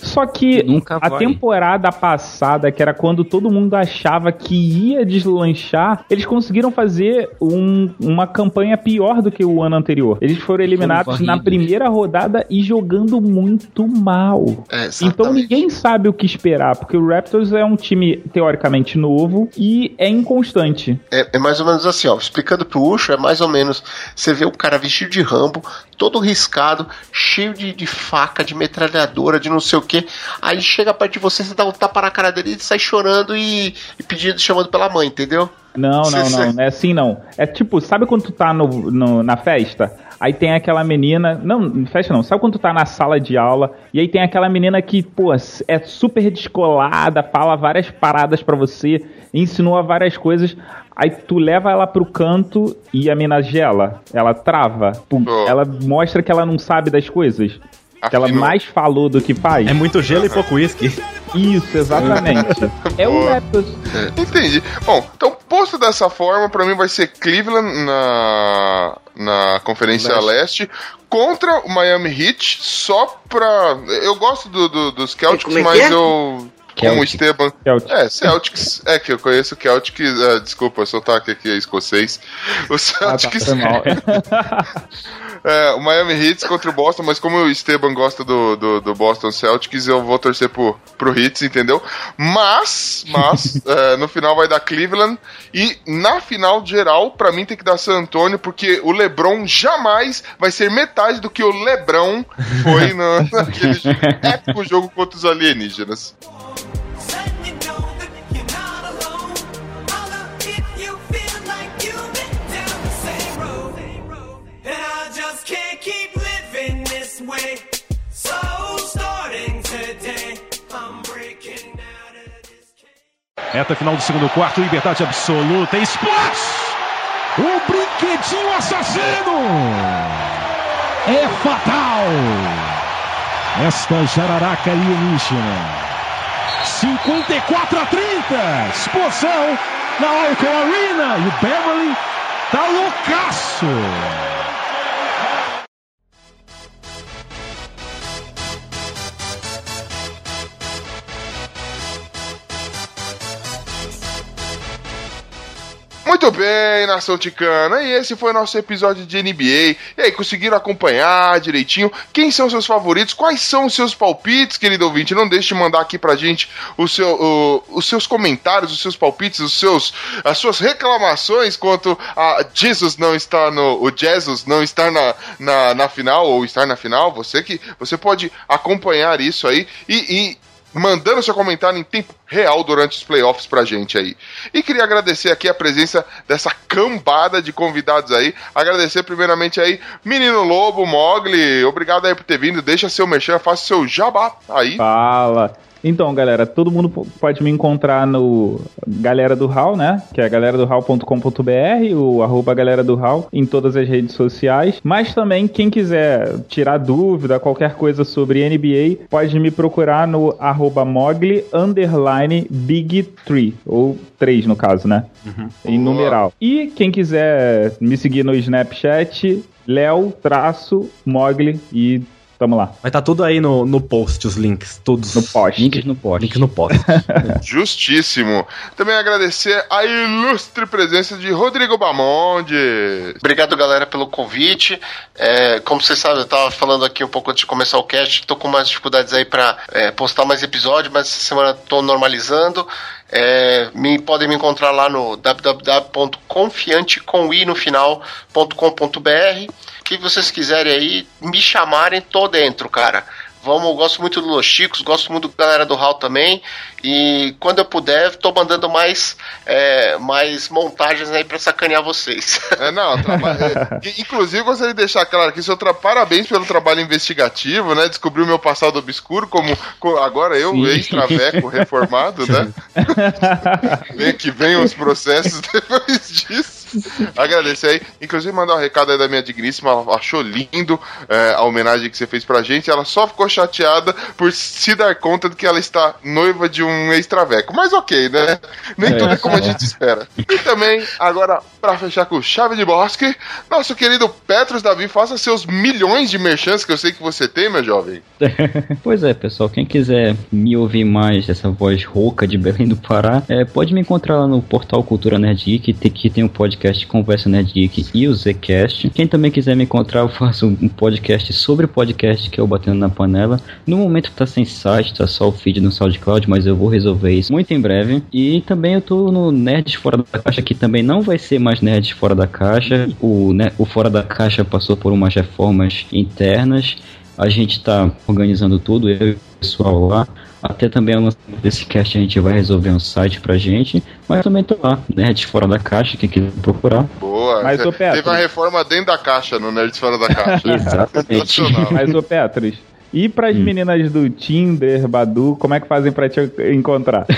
Só que Nunca a temporada passada, que era quando todo mundo achava que ia deslanchar, eles conseguiram fazer um- uma campanha pior do que o ano anterior. Eles foram eliminados na primeira rodada e jogando muito mal. É, Então ninguém sabe o que esperar, porque o Raptors é um time teoricamente novo e é inconstante. É, é mais ou menos assim, ó. Explicando pro Ucho, é mais ou menos. Você vê o cara vestido de rambo, todo riscado, cheio de, de faca, de metralhadora, de não sei o que. Aí chega perto de você, você dá um tapa na cara dele e sai chorando e, e pedindo, chamando pela mãe, entendeu? Não, não, não, não é assim não. É tipo, sabe quando tu tá no, no- na festa? Aí tem aquela menina. Não, festa não. Sabe quando tu tá na sala de aula e aí tem aquela menina que, pô, é super descolada, fala várias paradas pra você, insinua várias coisas. Aí tu leva ela pro canto e a mina gela. Ela trava. Pum. Ela mostra que ela não sabe das coisas. Que ela mais falou do que faz. É muito gelo e pouco uísque. Isso, exatamente. é o. Raptors. Entendi. Bom, então, posto dessa forma, pra mim vai ser Cleveland na, na Conferência Leste. contra o Miami Heat, só pra. Eu gosto do, do- dos Celtics, é que mas é? eu. Como o. Esteban. Celtic. É, Celtics. É que eu conheço o Celtics. é, desculpa, sotaque aqui é escocês. O Ah, tá, Celtics. foi mal. É, o Miami Heat contra o Boston, mas como o Esteban gosta do, do, do Boston Celtics, eu vou torcer pro, pro Heat, entendeu? Mas, mas, é, no final vai dar Cleveland. E na final geral, pra mim tem que dar San Antonio, porque o LeBron jamais vai ser metade do que o LeBron foi no, naquele épico jogo contra os alienígenas. Reta final do segundo quarto, liberdade absoluta. Splash! O brinquedinho assassino! É fatal! Esta jararaca alienígena. 54 a 30! Explosão na Oracle Arena! E o Beverly tá loucaço! Muito bem, nação ticana. E esse foi o nosso episódio de NBA. E aí, conseguiram acompanhar direitinho? Quem são seus favoritos? Quais são os seus palpites, querido ouvinte? Não deixe de mandar aqui pra gente o seu, o- os seus comentários, os seus palpites, os seus, as suas reclamações quanto a Jesus não está no. O Jesus não estar na, na, na final ou estar na final. Você que você pode acompanhar isso aí e- e mandando seu comentário em tempo real durante os playoffs pra gente aí. E queria agradecer aqui a presença dessa cambada de convidados aí. Agradecer primeiramente aí, Menino Lobo, Mogli, obrigado aí por ter vindo. Deixa seu merchan, faça seu jabá aí. Fala. Então, galera, todo mundo pode me encontrar no Galera do Hall, né? Que é galera do hall.com.br, o arroba galera do Hall, em todas as redes sociais. Mas também, quem quiser tirar dúvida, qualquer coisa sobre NBA, pode me procurar no arroba mogli underline big tree, ou 3 no caso, né? Em Boa. numeral. E quem quiser me seguir no Snapchat, Léo traço Mogli e Tamo lá. Vai estar tudo aí no, no post, os links, todos. No post. Links no post. Links no post. Justíssimo. Também agradecer a ilustre presença de Rodrigo Bamonde. Obrigado, galera, pelo convite. É, como vocês sabem, eu tava falando aqui um pouco antes de começar o cast, tô com umas dificuldades aí pra é, postar mais episódios, mas essa semana tô normalizando. É, me, podem me encontrar lá no www.confiantecom i no final.com.br. que vocês quiserem aí, me chamarem, tô dentro, cara. Vamos, gosto muito do Los Chicos, gosto muito da galera do Hall também. E quando eu puder, tô mandando mais, é, mais montagens aí pra sacanear vocês. É, não, traba- é, inclusive gostaria de deixar claro que seu tra... parabéns pelo trabalho investigativo, né? Descobriu meu passado obscuro, como co- agora eu, ex-traveco reformado, né? Vem que vem os processos depois disso. Agradecer aí. Inclusive, mandar um recado aí da minha digníssima. Ela achou lindo é, a homenagem que você fez pra gente. Ela só ficou chateada por se dar conta de que ela está noiva de um ex-traveco. Mas ok, né? Nem É, tudo é como a é. gente espera. E também, agora, pra fechar com chave de bosque, nosso querido Petros Davi, faça seus milhões de merchants que eu sei que você tem, meu jovem. pois é, pessoal, quem quiser me ouvir mais essa voz rouca de Belém do Pará, é, pode me encontrar lá no portal Cultura Nerd Geek, que tem o podcast Conversa Nerd Geek e o Zcast. Quem também quiser me encontrar, eu faço um podcast sobre podcast que o Batendo na Panela. No momento tá sem site, tá só o feed no SoundCloud, mas eu vou resolver isso muito em breve. E também eu tô no Nerds Fora da Caixa, que também não vai ser mais Nerds Fora da Caixa. O, né, o Fora da Caixa passou por umas reformas internas. A gente tá organizando tudo, eu e o pessoal lá. Até também desse cast a gente vai resolver um site pra gente. Mas também tô lá, Nerds Fora da Caixa, quem quiser procurar. Boa. Mas, ô, Te- Petros. Teve uma reforma dentro da caixa, no Nerds Fora da Caixa. Exatamente. Sensacional. Mas, ô Petros, e pras Hum. meninas do Tinder, Badu, como é que fazem pra te encontrar?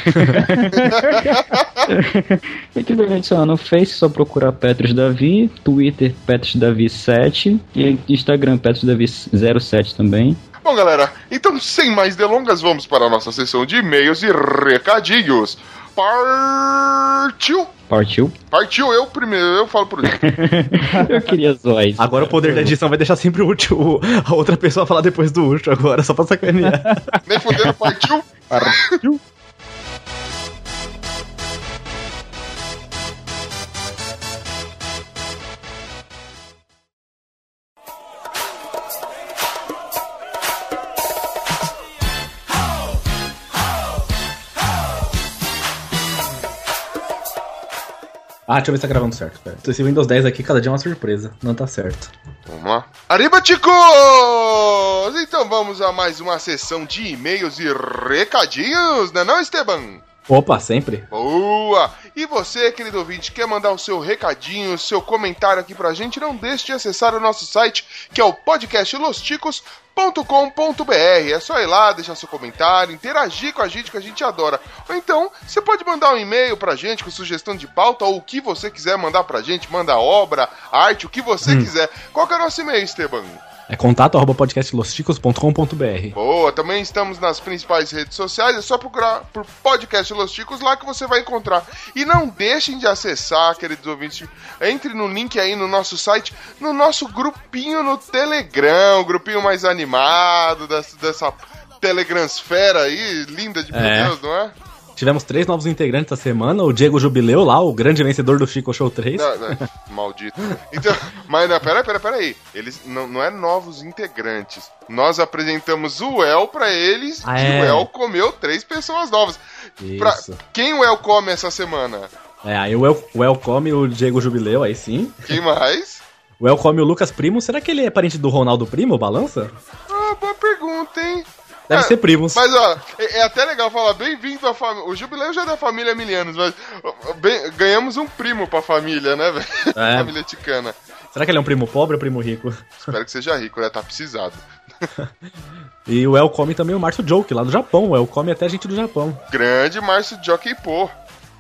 Me adicionar no Face, só procurar Petros Davi, Twitter Petros Davi 7 e Instagram Petros Davi 07 também. Bom, galera, então sem mais delongas, vamos para a nossa sessão de e-mails e recadinhos. Partiu! Partiu? Partiu eu primeiro, eu falo por último. Eu queria zoar isso. Agora o poder da edição vai deixar sempre o último, a outra pessoa falar depois do último agora, só pra sacanear. Nem fudendo, partiu! Partiu? Ah, deixa eu ver se tá gravando certo, pera. Esse Windows 10 aqui, cada dia é uma surpresa. Não tá certo. Vamos lá. Arriba, ticos! Então vamos a mais uma sessão de e-mails e recadinhos, né não, Esteban? Opa, sempre. Boa! E você, querido ouvinte, quer mandar o seu recadinho, o seu comentário aqui pra gente? Não deixe de acessar o nosso site, que é o podcastlosticos.com.br. É só ir lá, deixar seu comentário, interagir com a gente, que a gente adora. Ou então, você pode mandar um e-mail pra gente com sugestão de pauta ou o que você quiser mandar pra gente, manda obra, arte, o que você quiser. Qual que é o nosso e-mail, Esteban? É contato arroba podcastlosticos.com.br. Boa, também estamos nas principais redes sociais, é só procurar por Podcast Los Ticos lá que você vai encontrar. E não deixem de acessar, queridos ouvintes, entre no link aí no nosso site, no nosso grupinho no Telegram, o grupinho mais animado dessa, dessa Telegransfera aí, linda de meu É. Deus, não é? Tivemos três novos integrantes essa semana, o Diego Jubileu lá, o grande vencedor do Chico Show 3. Não, não, maldito. Então, mas não, peraí, peraí, peraí. Eles não, não é novos integrantes. Nós apresentamos o El pra eles Ah, e é. o El comeu três pessoas novas. Pra- Isso. Quem o El come essa semana? É, aí o El, o El come o Diego Jubileu, aí sim. Quem mais? O El come o Lucas Primo, será que ele é parente do Ronaldo Primo, o Balança? Ah, boa pergunta, hein? Deve Ah, ser primos. Mas, ó, é, é até legal falar, bem-vindo à família. O jubileu já é da família Milianos, mas bem- ganhamos um primo pra família, né, velho? É. família ticana. Será que ele é um primo pobre ou primo rico? Espero que seja rico, né? Tá precisado. E o El come também o Márcio Joke, lá do Japão. O El come até gente do Japão. Grande Márcio Jockey Pô.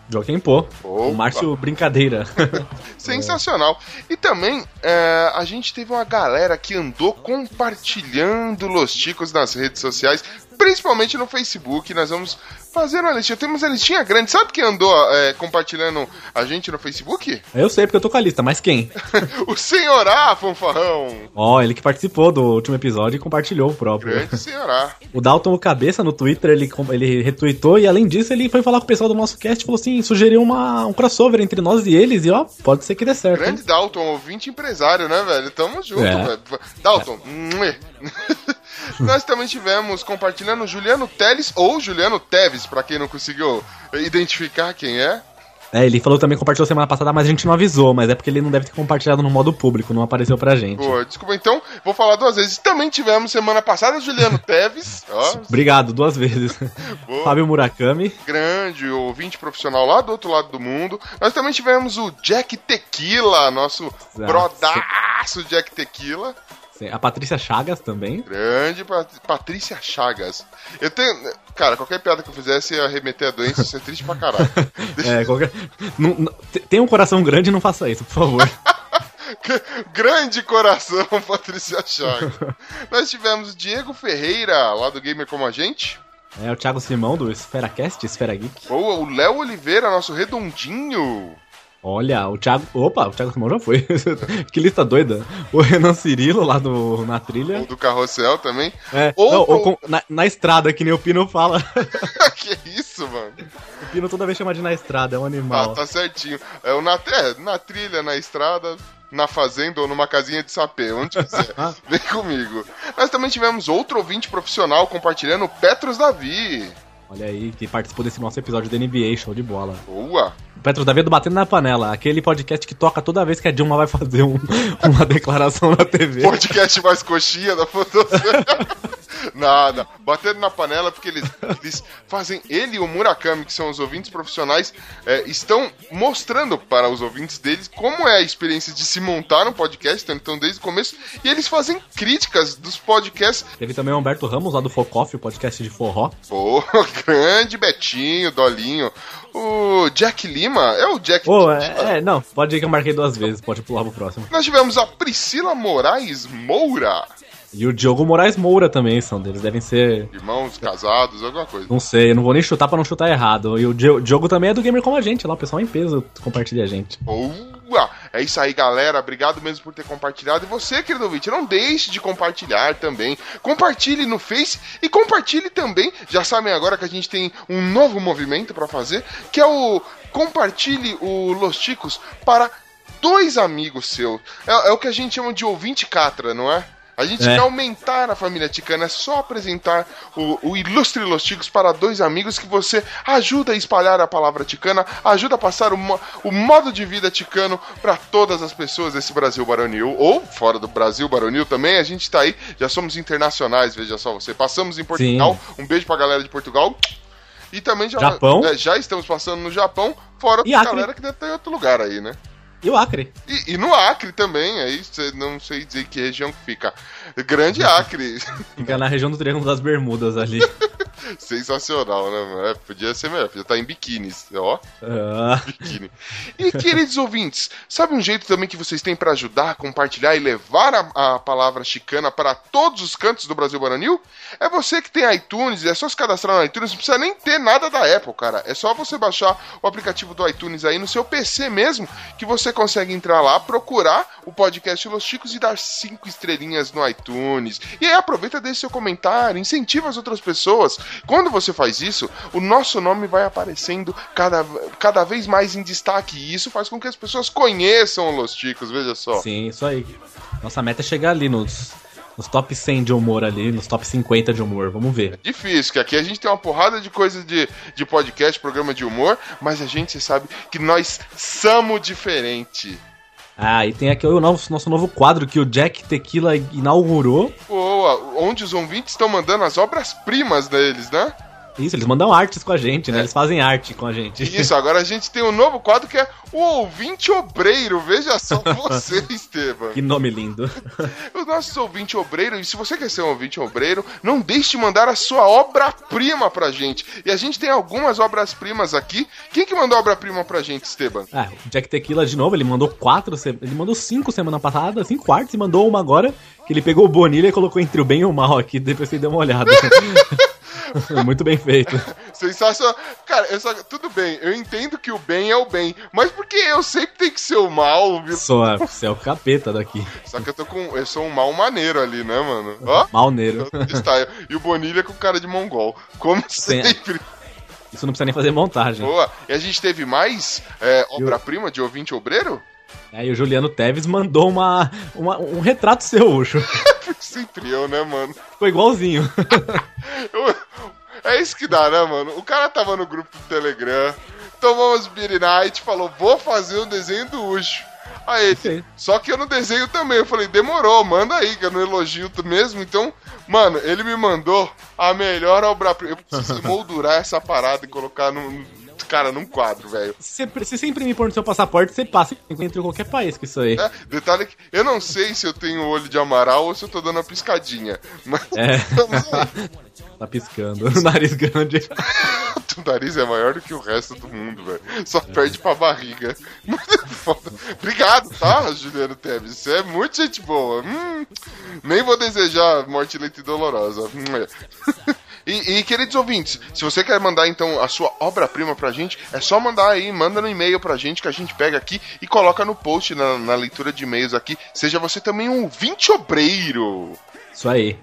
Joken Pô. Opa. O Márcio Brincadeira. Sensacional. E também é, a gente teve uma galera que andou compartilhando Los Ticos nas redes sociais, principalmente no Facebook. Nós vamos fazer uma listinha. Temos uma listinha grande. Sabe quem andou é, compartilhando a gente no Facebook? Eu sei porque eu tô com a lista, mas quem? o Senhorá, fanfarrão. Ó, ele que participou do último episódio e compartilhou o próprio. Grande Senhorá. O Dalton Cabeça no Twitter, ele, ele retweetou e além disso ele foi falar com o pessoal do nosso cast e falou assim, sugeriu uma, um crossover entre nós e eles e ó, pode ser que dê certo. hein? Grande Dalton, ouvinte empresário, né, velho? Tamo junto, É. velho. Dalton, muê. Nós também tivemos compartilhando Juliano Teles ou Juliano Teves, pra quem não conseguiu identificar quem é. É, ele falou também que compartilhou semana passada, mas a gente não avisou, mas é porque ele não deve ter compartilhado no modo público, não apareceu pra gente. Pô, desculpa, então, vou falar duas vezes. Também tivemos semana passada Juliano Teves, ó, Obrigado, duas vezes. Boa. Fábio Murakami. grande ouvinte profissional lá do outro lado do mundo. Nós também tivemos o Jack Tequila, nosso brodaço Jack Tequila. Sim, A Patrícia Chagas também. Grande Pat- Patrícia Chagas. Eu tenho. Cara, qualquer piada que eu fizesse ia remeter a doença, isso é triste pra caralho. É, qualquer... não- não- te- Tem um coração grande, não faça isso, por favor. Grande coração, Patrícia Chagas. Nós tivemos o Diego Ferreira, lá do Gamer Como a Gente. É o Thiago Simão do EsferaCast, Esfera Geek. Ou o Léo Oliveira, nosso redondinho. Olha, o Thiago. Opa, o Thiago Simão já foi. que lista doida. O Renan Cirilo lá do, na Ou trilha. do Carrossel também. É, Ou não, ou com- na, na estrada, que nem o Pino fala. que isso, mano? O Pino toda vez chama de na estrada, é um Ah, animal. tá certinho. É, o na, é, na trilha, na estrada, na fazenda ou numa casinha de sapê, onde quiser. Vem comigo. Nós também tivemos outro ouvinte profissional compartilhando, Petros Davi. Olha aí, que participou desse nosso episódio da NBA, show de bola. Boa. Petro Davi é do Batendo na Panela, aquele podcast que toca toda vez que a Dilma vai fazer um- uma declaração na TV. Podcast mais coxinha da fotosfera. Nada. Batendo na panela porque eles, eles fazem. Ele e o Murakami, que são os ouvintes profissionais, é, estão mostrando para os ouvintes deles como é a experiência de se montar um podcast, então desde o começo. E eles fazem críticas dos podcasts. Teve também o Humberto Ramos lá do Focoff, o podcast de forró. Pô, grande Betinho, Dolinho. O Jack Lima, é o Jack Ô, Lima. é, é, não, pode ir que eu marquei duas vezes, pode pular pro próximo. Nós tivemos a Priscila Moraes Moura. E o Diogo Moraes Moura também são deles, devem ser. Irmãos, casados, alguma coisa. Não sei, eu não vou nem chutar pra não chutar errado. E o Dio- Diogo também é do Gamer como a gente, lá o pessoal em peso compartilha a gente. Boa! É isso aí, galera. Obrigado mesmo por ter compartilhado. E você, querido ouvinte, não deixe de compartilhar também. Compartilhe no Face e compartilhe também. Já sabem agora que a gente tem um novo movimento pra fazer, que é o compartilhe o Los Ticos para dois amigos seus. É, é o que a gente chama de ouvinte catra, não é? A gente É. quer aumentar a família ticana, é só apresentar o, o Ilustre Los Ticos para dois amigos que você ajuda a espalhar a palavra ticana, ajuda a passar o, mo- o modo de vida ticano para todas as pessoas desse Brasil baronil, ou fora do Brasil baronil também, a gente tá aí, já somos internacionais, veja só você. Passamos em Portugal, um beijo pra galera de Portugal. E também já, Japão. é, já estamos passando no Japão, fora Acre. galera que deve estar em outro lugar aí, né? E o Acre. E, e no Acre também, aí não sei dizer que região que fica. Grande Acre. Fica na região do Triângulo das Bermudas ali. Sensacional, né, mano? É, podia ser melhor, podia estar em biquínis, ó, Ah, biquíni. E queridos ouvintes, sabe um jeito também que vocês têm pra ajudar, compartilhar e levar a, a palavra chicana para todos os cantos do Brasil Baranil? É você que tem iTunes, é só se cadastrar no iTunes, não precisa nem ter nada da Apple, cara. É só você baixar o aplicativo do iTunes aí no seu PC mesmo, que você consegue entrar lá, procurar o podcast Los Chicos e dar cinco estrelinhas no iTunes. E aí aproveita, deixa seu comentário, incentiva as outras pessoas. Quando você faz isso, o nosso nome vai aparecendo cada, cada vez mais em destaque. E isso faz com que as pessoas conheçam o Los Chicos, veja só. sim, isso aí. Nossa meta é chegar ali nos, nos top 100 de humor ali, nos top 50 de humor. Vamos ver. Difícil, que aqui a gente tem uma porrada de coisas de, de podcast, programa de humor, mas a gente sabe que nós somos diferente. Ah, e tem aqui o nosso, nosso novo quadro que o Jack Tequila inaugurou. Boa, onde os ouvintes estão mandando as obras-primas deles, né? Isso, eles mandam artes com a gente, né? Eles fazem arte com a gente. Isso, agora a gente tem um novo quadro que é o ouvinte obreiro. Veja só você, Esteban. Que nome lindo. Os nossos ouvintes obreiros, e se você quer ser um ouvinte obreiro, não deixe de mandar a sua obra-prima pra gente. E a gente tem algumas obras-primas aqui. Quem que mandou obra-prima pra gente, Esteban? Ah, o Jack Tequila de novo, ele mandou quatro, ele mandou cinco semana passada, cinco artes e mandou uma agora, que ele pegou o Bonilha e colocou entre o bem e o mal aqui, depois você deu uma olhada. Muito bem feito. Sensacional. Cara, eu só, tudo bem, eu entendo que o bem é o bem, mas porque eu sempre tenho que ser o mal, viu? Sou, você é o capeta daqui. Só que eu tô com. Eu sou um mal maneiro ali, né, mano? Ó. Malneiro. Está, e o Bonilha com cara de mongol. Como Sim. sempre. Isso não precisa nem fazer montagem. Boa. E a gente teve mais é, obra-prima de ouvinte obreiro? Aí o Juliano Teves mandou uma, uma- um retrato seu, Ucho. Sempre eu, né, mano? Ficou igualzinho. Eu- é isso que dá, né, mano? O cara tava no grupo do Telegram, tomou umas Beer Night, falou, vou fazer um desenho do Ucho. Aí Sim. só que eu não desenho também. Eu falei, demorou, manda aí, que eu não elogio tu mesmo. Então, mano, ele me mandou a melhor obra-prima. Eu preciso moldurar essa parada e colocar num. Cara, num quadro, velho. Se você imprimir por no seu passaporte, você passa entre qualquer país com isso aí. É, detalhe que eu não sei se eu tenho olho de amaral ou se eu tô dando uma piscadinha. Mas É. Tá piscando. Nariz grande. O nariz é maior do que o resto do mundo, velho. Só perde pra barriga. Foda. Obrigado, tá, Juliano Teves? Você é muito gente boa. Hum, nem vou desejar morte lenta e dolorosa. E, e, queridos ouvintes, se você quer mandar então a sua obra-prima pra gente, é só mandar aí, manda no e-mail pra gente que a gente pega aqui e coloca no post na, na leitura de e-mails aqui. Seja você também um ouvinte obreiro. Isso aí.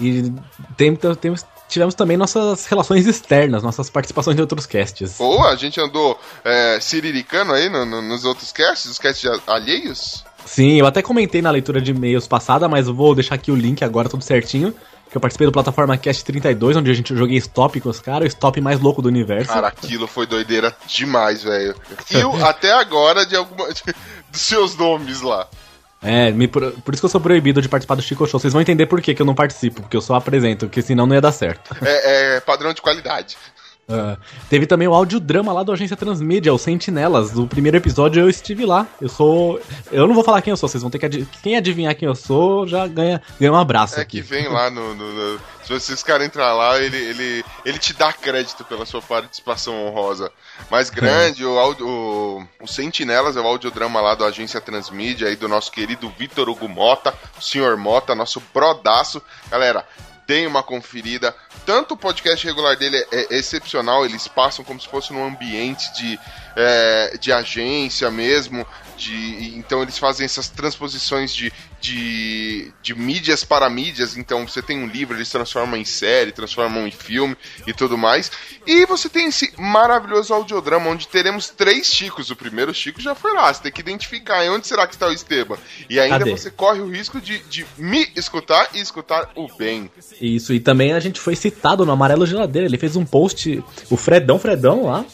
E tem, temos, tivemos também nossas relações externas, nossas participações em outros casts. Ou a gente andou é, ciriricano aí no- no- nos outros casts, os casts alheios. Sim, eu até comentei na leitura de e-mails passada, mas vou deixar aqui o link agora tudo certinho. Que eu participei do plataforma Cast 32, onde a gente joguei stop com os caras, o stop mais louco do universo. Cara, aquilo foi doideira demais, velho. E até agora de alguma. dos seus nomes lá. É, me- por, por isso que eu sou proibido de participar do Chico Show. Vocês vão entender por que que eu não participo, porque eu só apresento, porque senão não ia dar certo. É, é padrão de qualidade. Ah, teve também o audiodrama lá do Agência Transmídia, o Sentinelas. Do primeiro episódio eu estive lá. Eu sou. Eu não vou falar quem eu sou, vocês vão ter que adivinhar. Quem adivinhar quem eu sou já ganha, ganha um abraço É aqui. que vem lá no. no- no- se vocês querem entrar lá, ele, ele, ele te dá crédito pela sua participação honrosa. Mais grande, o, áudio, o, o Sentinelas é o audiodrama lá da Agência Transmídia aí do nosso querido Vitor Hugo Mota, o senhor Mota, nosso brodaço. Galera, deem uma conferida. Tanto o podcast regular dele é, é excepcional, eles passam como se fosse num ambiente de, é, de agência mesmo. De, então eles fazem essas transposições de, de, de mídias para mídias. Então você tem um livro, eles transformam em série, transformam em filme e tudo mais. E você tem esse maravilhoso audiodrama onde teremos três Chicos. O primeiro Chico já foi lá, você tem que identificar onde será que está o Esteban. E ainda Cadê? você corre o risco de, de me escutar e escutar o bem. Isso, e também a gente foi citado no Amarelo Geladeira. Ele fez um post, o Fredão Fredão lá,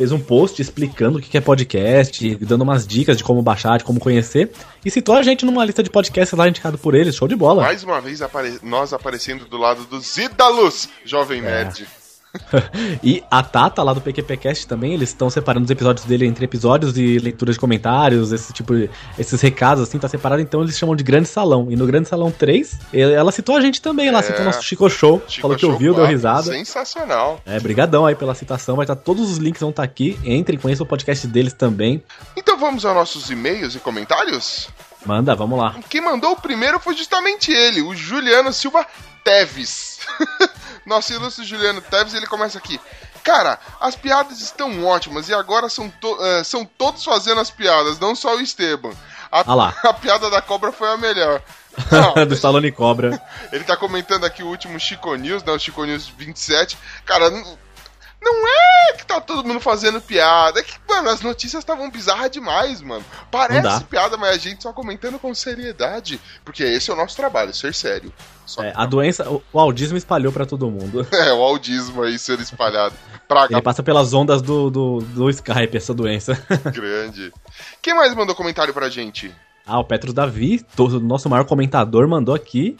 fez um post explicando o que é podcast, dando umas dicas de como baixar, de como conhecer, e citou a gente numa lista de podcasts lá indicado por eles. Show de bola. Mais uma vez apare- nós aparecendo do lado dos ídalos, Jovem Nerd. e a Tata lá do PQPcast também, eles estão separando os episódios dele entre episódios e leitura de comentários, esse tipo, de- esses recados assim, tá separado, então eles chamam de Grande Salão. E no Grande Salão 3, ela citou a gente também lá, É. citou nosso Chico Show, Chico falou que Show ouviu, deu 4, risada. Sensacional. É, brigadão aí pela citação, vai estar todos os links vão estar aqui, entrem, conheçam o podcast deles também. Então vamos aos nossos e-mails e comentários? Manda, vamos lá. Quem mandou o primeiro foi justamente ele, o Juliano Silva Teves. Nosso ilustre Juliano Teves, ele começa aqui. Cara, as piadas estão ótimas e agora são, to- eh, são todos fazendo as piadas, não só o Esteban. A, Ah lá. a piada da cobra foi a melhor. Não, do Stallone Cobra. Ele tá comentando aqui o último Chico News, né? O Chico News 27. Cara, não é que tá todo mundo fazendo piada. É que, mano, as notícias estavam bizarras demais, mano. Parece piada, mas a gente só comentando com seriedade. Porque esse é o nosso trabalho, ser sério. Só- É, a doença, o, o audismo espalhou pra todo mundo. É, o audismo aí sendo espalhado. Praga Ele passa pelas ondas do, do, do Skype, essa doença. grande. Quem mais mandou comentário pra gente? Ah, o Petros Davi, todo, nosso maior comentador, mandou aqui.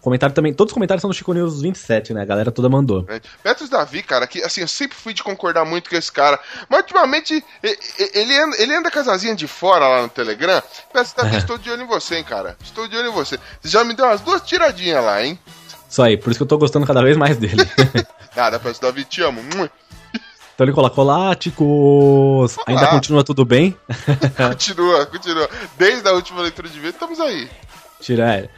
Comentário também, todos os comentários são do Chico News 27, né? A galera toda mandou. né? Petros Davi, cara, que assim, eu sempre fui de concordar muito com esse cara, mas ultimamente ele anda, ele anda com as de fora lá no Telegram. Petros Davi, estou de olho em você, hein, cara. Estou de olho em você. Você já me deu umas duas tiradinhas lá, hein? Isso aí, por isso que eu tô gostando cada vez mais dele. Nada, Petros Davi, te amo. Então ele colocou lá, ticos. Ainda Olá. continua tudo bem? Continua, continua. Desde a última leitura de vídeo, estamos aí. Tira, é,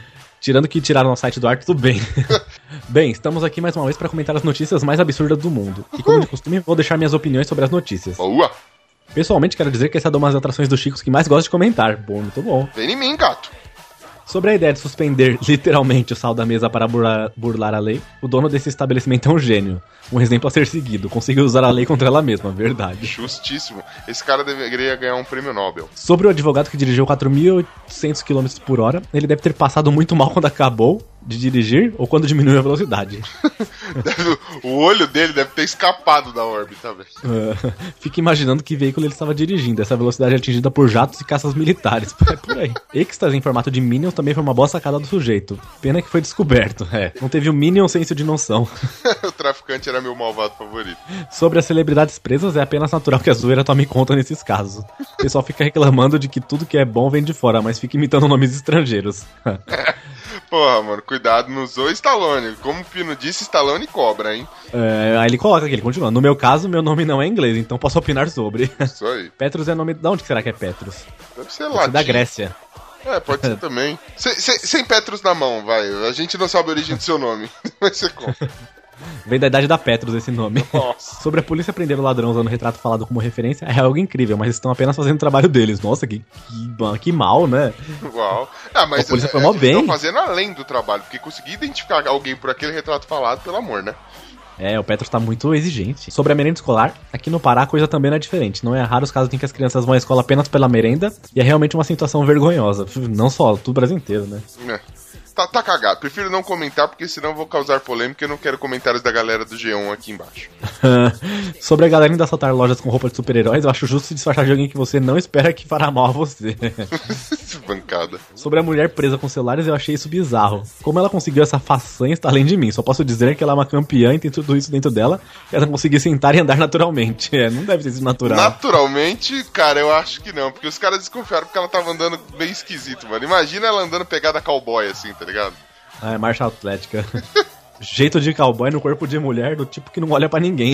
tirando que tiraram no site do ar, tudo bem. Bem, estamos aqui mais uma vez para comentar as notícias mais absurdas do mundo. E como de costume, vou deixar minhas opiniões sobre as notícias. Boa! Pessoalmente, quero dizer que essa é uma das atrações dos Chicos que mais gosto de comentar. Bom, muito bom. Vem em mim, gato. Sobre a ideia de suspender literalmente o sal da mesa para burlar, burlar a lei, o dono desse estabelecimento é um gênio. Um exemplo a ser seguido. Conseguiu usar a lei contra ela mesma, verdade. Justíssimo. Esse cara deveria ganhar um prêmio Nobel. Sobre o advogado que dirigiu 4.800 km por hora, ele deve ter passado muito mal quando acabou de dirigir ou quando diminuiu a velocidade. Deve- o olho dele deve ter escapado da órbita, velho. Ah, Fica imaginando que veículo ele estava dirigindo. Essa velocidade é atingida por jatos e caças militares. É por aí. Êxtase em formato de Minions também foi uma boa sacada do sujeito. Pena que foi descoberto. É, não teve o Minion senso de noção. o traficante era meu malvado favorito. Sobre as celebridades presas, é apenas natural que a zoeira tome conta nesses casos. O pessoal fica reclamando de que tudo que é bom vem de fora, mas fica imitando nomes estrangeiros. Porra, mano, cuidado, não usou Stallone. Como o Pino disse, Stallone cobra, hein? É, aí ele coloca aqui, ele continua. No meu caso, meu nome não é inglês, então posso opinar sobre. Isso aí. Petros é nome. De onde será que é Petros? Deve ser latim. da Grécia. É, pode ser também. Sem, sem, sem Petros na mão, vai. A gente não sabe a origem do seu nome. Vai ser como? Vem da idade da Petros esse nome. Nossa. Sobre a polícia prender o ladrão usando o retrato falado como referência, é algo incrível, mas estão apenas fazendo o trabalho deles. Nossa, que, que, que mal, né? Uau. Ah, mas A polícia foi é, mó eles bem. estão fazendo além do trabalho, porque conseguir identificar alguém por aquele retrato falado, pelo amor, né? É, o Petros tá muito exigente. Sobre a merenda escolar, aqui no Pará a coisa também não é diferente. Não é raro os casos em que as crianças vão à escola apenas pela merenda, e é realmente uma situação vergonhosa. Não só, tudo o Brasil inteiro, né? É. Tá, tá cagado. Prefiro não comentar, porque senão eu vou causar polêmica e não quero comentários da galera do G1 aqui embaixo. Sobre a galera indo assaltar lojas com roupa de super-heróis, eu acho justo se disfarçar de alguém que você não espera que fará mal a você. Bancada. Sobre a mulher presa com celulares, eu achei isso bizarro. Como ela conseguiu essa façanha está além de mim. Só posso dizer que ela é uma campeã e tem tudo isso dentro dela, e ela conseguiu sentar e andar naturalmente. É, não deve ter sido natural. Naturalmente, cara, eu acho que não, porque os caras desconfiaram porque ela tava andando meio esquisito, mano. Imagina ela andando pegada cowboy assim, tá ligado? Ah, é marcha atlética. Jeito de cowboy no corpo de mulher do tipo que não olha pra ninguém.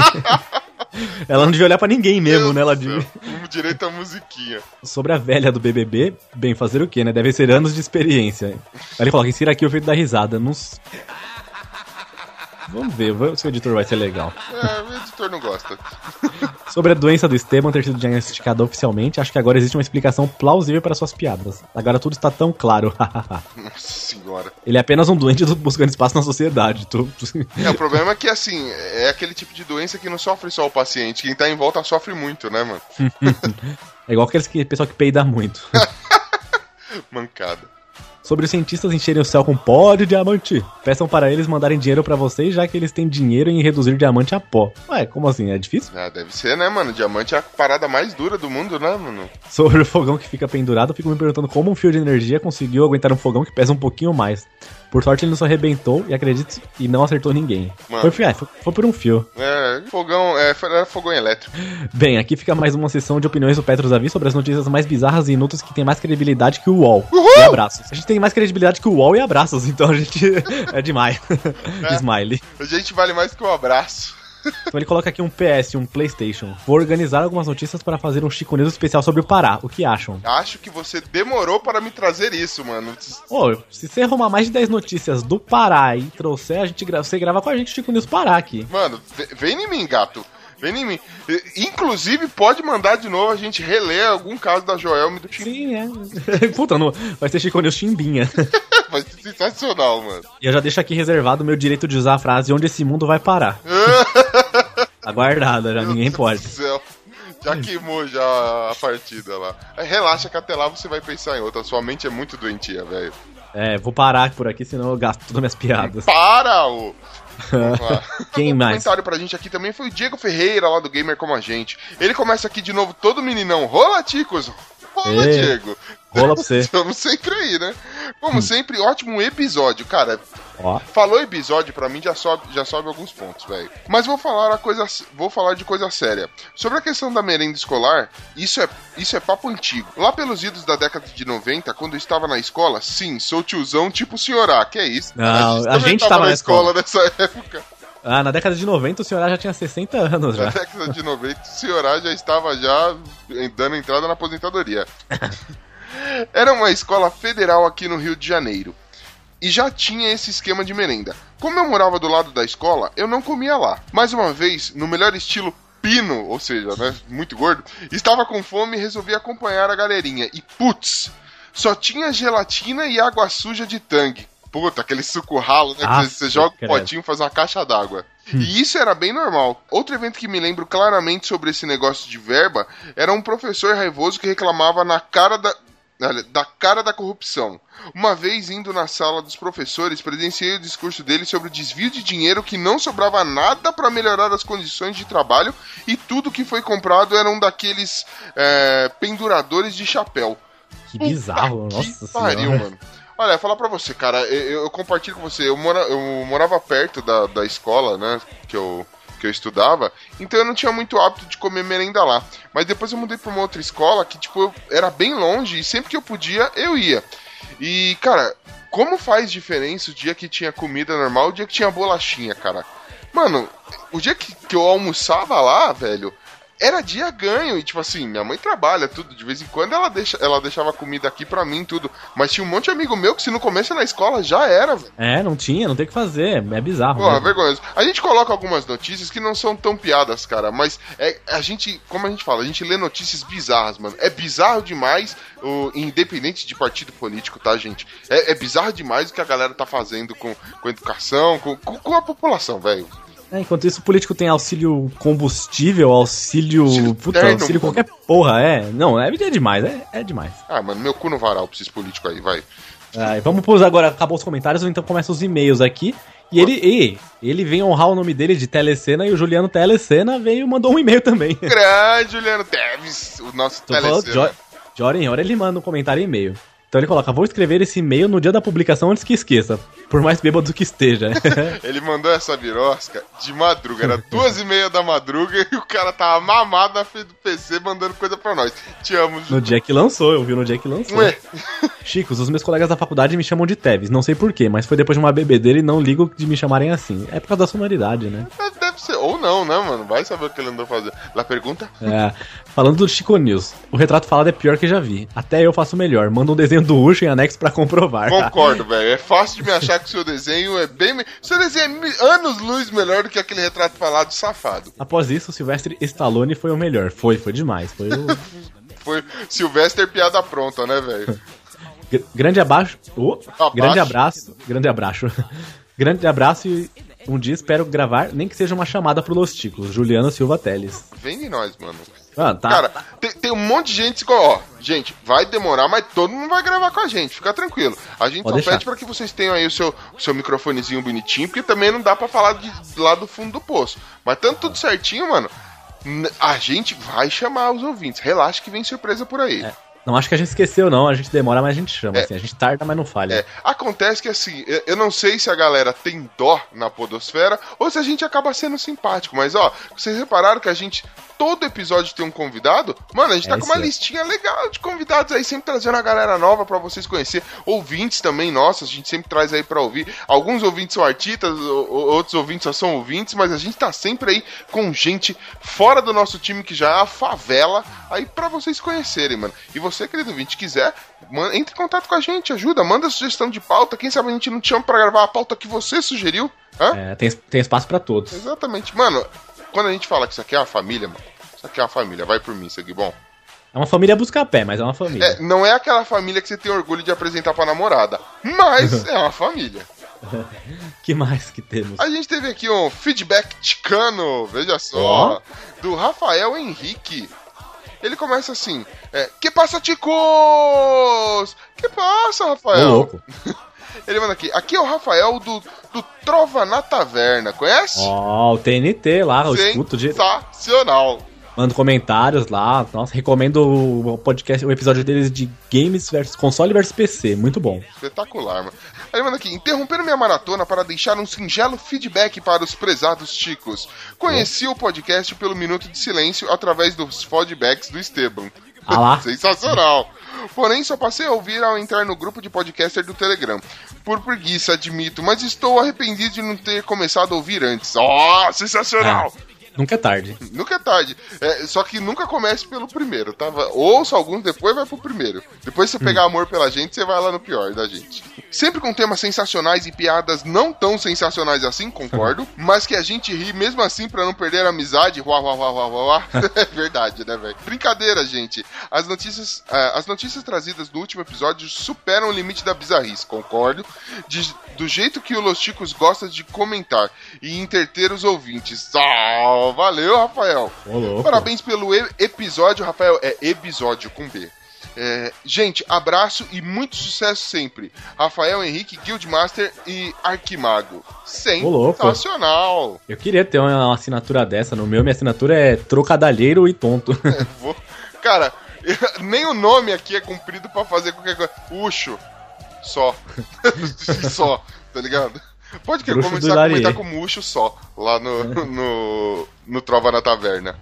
ela não devia olhar pra ninguém mesmo, né? Ela devia... Direito à musiquinha. Sobre a velha do BBB, bem, fazer o quê, né? Deve ser anos de experiência. Aí ele coloca, insira aqui o efeito da risada. Não... Vamos ver, vamos se o editor vai ser legal. É, o editor não gosta. Sobre a doença do Esteban ter sido diagnosticada oficialmente, acho que agora existe uma explicação plausível para suas piadas. Agora tudo está tão claro. Nossa senhora. Ele é apenas um doente buscando espaço na sociedade. Tu- É, o problema é que, assim, é aquele tipo de doença que não sofre só o paciente. Quem tá em volta sofre muito, né, mano? É igual aqueles que, pessoal que peida muito. Mancada. Sobre os cientistas encherem o céu com pó de diamante. Peçam para eles mandarem dinheiro para vocês, já que eles têm dinheiro em reduzir diamante a pó. Ué, como assim? É difícil? Ah, deve ser, né, mano? Diamante é a parada mais dura do mundo, né, mano? Sobre o fogão que fica pendurado, eu fico me perguntando como um fio de energia conseguiu aguentar um fogão que pesa um pouquinho mais. Por sorte ele não se arrebentou, e acredite, e não acertou ninguém. Mano. Foi, ah, foi, foi por um fio. É, fogão, é, era fogão elétrico. Bem, aqui fica mais uma sessão de opiniões do Petros Avi sobre as notícias mais bizarras e inúteis que tem mais credibilidade que o UOL. E abraços. A gente tem mais credibilidade que o UOL e abraços, então a gente é demais. Smiley. A gente vale mais que um abraço. Então ele coloca aqui um PS, um PlayStation. Vou organizar algumas notícias para fazer um Chico News especial sobre o Pará. O que acham? Acho que você demorou para me trazer isso, mano. Ô, se você arrumar mais de 10 notícias do Pará e trouxer, a gente gra você grava com a gente o Chico News Pará aqui. Mano, ve- vem em mim, gato. Vem em mim. Inclusive, pode mandar de novo a gente reler algum caso da Joelme do Tim. Sim, é. Puta, não, vai ser Chico News Chimbinha. Vai ser sensacional, mano. E eu já deixo aqui reservado o meu direito de usar a frase onde esse mundo vai parar. Aguardada, já ninguém pode. Meu Deus do céu. Já queimou já a partida lá. Relaxa que até lá você vai pensar em outra. Sua mente é muito doentia, velho. É, vou parar por aqui, senão eu gasto todas minhas piadas. Para, ô! Vamos lá. Quem Um mais? comentário pra gente aqui também foi o Diego Ferreira, lá do Gamer Como a Gente. Ele começa aqui de novo, todo meninão. Rola, Ticos! Rola, Ê, Diego! rola pra você. Estamos sempre aí, né? Como sempre, ótimo episódio, cara. Ó. Falou episódio, pra mim já sobe, já sobe alguns pontos, velho. Mas vou falar a coisa, vou falar de coisa séria. Sobre a questão da merenda escolar, isso é, isso é papo antigo. Lá pelos idos da década de 90, quando eu estava na escola, sim, sou tiozão tipo senhorá, que é isso? Não, a também gente tava tava na escola. nessa época. Ah, na década de 90 o senhor já tinha 60 anos Na já. década de 90, o senhorá já estava já dando entrada na aposentadoria. Era uma escola federal aqui no Rio de Janeiro. e já tinha esse esquema de merenda. Como eu morava do lado da escola, eu não comia lá. Mais uma vez, no melhor estilo pino, ou seja, né, muito gordo, estava com fome e resolvi acompanhar a galerinha. E putz, só tinha gelatina e água suja de tangue. Puta, aquele suco ralo, né? Ah, que você, joga um credo. Hum. potinho e faz uma caixa d'água. E isso era bem normal. Outro evento que me lembro claramente sobre esse negócio de verba era um professor raivoso que reclamava na cara da. Da cara da corrupção. Uma vez indo na sala dos professores, presenciei o discurso dele sobre o desvio de dinheiro que não sobrava nada para melhorar as condições de trabalho e tudo que foi comprado era um daqueles é, penduradores de chapéu. Que bizarro, Puta nossa que pariu, senhora. mano. Olha, falar pra você, cara, eu, eu compartilho com você. Eu, mora, eu morava perto da, da escola, né? Que eu, que eu estudava, então eu não tinha muito hábito de comer merenda lá. Mas depois eu mudei pra uma outra escola que, tipo, eu, era bem longe e sempre que eu podia, eu ia. E, cara, como faz diferença o dia que tinha comida normal e o dia que tinha bolachinha, cara? Mano, o dia que, que eu almoçava lá, velho, era dia ganho. E, tipo assim, minha mãe trabalha, tudo. De vez em quando ela, deixa, ela deixava comida aqui pra mim, tudo. Mas tinha um monte de amigo meu que se não comesse na escola já era, velho. É, não tinha, não tem o que fazer. É bizarro. Porra, né? vergonhoso. A gente coloca algumas notícias que não são tão piadas, cara, mas é, a gente, como a gente fala, a gente lê notícias bizarras, mano. É bizarro demais, o, independente de partido político, tá, gente? É, é bizarro demais o que a galera tá fazendo com, com a educação, com, com a população, velho. É, enquanto isso, o político tem auxílio combustível, auxílio. Auxílio puta, terno, auxílio qualquer porra, é. Não, é, é demais, é, é demais. Ah, mano, meu cu no varal pra esses políticos aí, vai. Ah, vamos pôr agora, acabou os comentários, então começa os e-mails aqui. E ele, e, ele vem honrar o nome dele de Telecena e o Juliano Telecena veio e mandou um e-mail também. Grande Juliano Teves, o nosso Tô falando, telecena. de, de hora em hora ele manda um comentário e-mail. Então ele coloca, vou escrever esse e-mail no dia da publicação antes que esqueça, por mais bêbado que esteja. Ele mandou essa birosca de madruga, era duas e meia da madruga e o cara tava mamado na frente do PC mandando coisa pra nós. Te amo, no dia que lançou, eu vi no dia que lançou. Ué, Chicos, os meus colegas da faculdade me chamam de Teves, não sei porquê, mas foi depois de uma bebedeira e não ligo de me chamarem assim. É por causa da sonoridade, né? deve ser. Ou não, né, mano? Vai saber o que ele andou fazendo. Lá pergunta? É, falando do Chico News, o retrato falado é pior que já vi. Até eu faço melhor. Manda um desenho do Ucho em anexo pra comprovar. Concordo, velho. É fácil de me achar que o seu desenho é bem. seu desenho é mi- anos-luz melhor do que aquele retrato falado safado. Após isso, o Silvestre Stallone foi o melhor. Foi, foi demais. Foi o Foi Sylvester piada pronta, né, velho? Gr- grande abaixo. Oh, Abaixo. Grande abraço. Grande abraço. grande abraço e um dia espero gravar, nem que seja uma chamada pro Los Ticos. Juliano Silva Teles. Vem de nós, mano. Ah, tá. Cara, tem, tem um monte de gente que, ó, gente, vai demorar, mas todo mundo vai gravar com a gente, fica tranquilo. A gente só deixar. pede pra que vocês tenham aí o seu, o seu microfonezinho bonitinho, porque também não dá pra falar de, lá do fundo do poço. Mas tanto tudo certinho, mano, a gente vai chamar os ouvintes. Relaxa que vem surpresa por aí. Não acho que a gente esqueceu, não. A gente demora, mas a gente chama. É. Assim. A gente tarda, mas não falha. É, acontece que assim, eu- eu não sei se a galera tem dó na podosfera ou se a gente acaba sendo simpático, mas ó, vocês repararam que a gente, todo episódio tem um convidado? Mano, a gente tá É com uma isso. listinha legal de convidados aí, sempre trazendo a galera nova pra vocês conhecer. Ouvintes também, nossos, a gente sempre traz aí pra ouvir. Alguns ouvintes são artistas, outros ouvintes só são ouvintes, mas a gente tá sempre aí com gente fora do nosso time que já é a favela, aí pra vocês conhecerem, mano. E você, querido ouvinte, quiser, entre em contato com a gente, ajuda, manda sugestão de pauta. Quem sabe a gente não te chama pra gravar a pauta que você sugeriu? Hã? É, tem, tem espaço pra todos. Exatamente. Mano, quando a gente fala que isso aqui é uma família, mano, isso aqui é uma família, vai por mim, isso aqui, bom. É uma família buscar pé, mas é uma família. É, não é aquela família que você tem orgulho de apresentar pra namorada, mas é uma família. que mais que temos? A gente teve aqui um feedback ticano, veja só, do Rafael Henrique. Ele começa assim: é, Que passa, ticos? Que passa, Rafael? louco. Ele manda aqui: Aqui é o Rafael do, do Trova na Taverna, conhece? Ó, o TNT lá, eu escuto de. Sensacional. Mando comentários lá. Nossa, recomendo o podcast, o episódio deles de games versus console versus PC. Muito bom. Espetacular, mano. Aí manda aqui, interrompendo minha maratona para deixar um singelo feedback para os prezados ticos. Conheci o podcast pelo Minuto de Silêncio através dos feedbacks do Esteban. Ah lá. Sensacional. Porém, só passei a ouvir ao entrar no grupo de podcaster do Telegram. Por preguiça, admito, mas estou arrependido de não ter começado a ouvir antes. Ó, sensacional! Nunca é tarde. Nunca é tarde. É, só que nunca comece pelo primeiro, tá? Ouça alguns, depois vai pro primeiro. Depois você pegar amor pela gente, você vai lá no pior da gente. Sempre com temas sensacionais e piadas não tão sensacionais assim, concordo. mas que a gente ri mesmo assim pra não perder a amizade. Uá, uá, uá, uá, uá, é verdade, né, velho? Brincadeira, gente. As notícias, ah, as notícias trazidas no último episódio superam o limite da bizarrice, concordo. De- do jeito que o Los Chicos gosta de comentar e interter os ouvintes. Ah, valeu, Rafael. Louco. Parabéns pelo e- episódio, Rafael. É episódio com B. É, gente, abraço e muito sucesso sempre. Rafael Henrique, Guildmaster e Arquimago. Sensacional! Eu queria ter uma, assinatura dessa. No meu, minha assinatura é trocadalheiro e tonto. Vou- Cara, nem o nome aqui é cumprido pra fazer qualquer coisa. Ucho. Só. só, tá ligado? Pode que começar a comentar Larier. como Ucho só, lá no, no, no Trova na Taverna.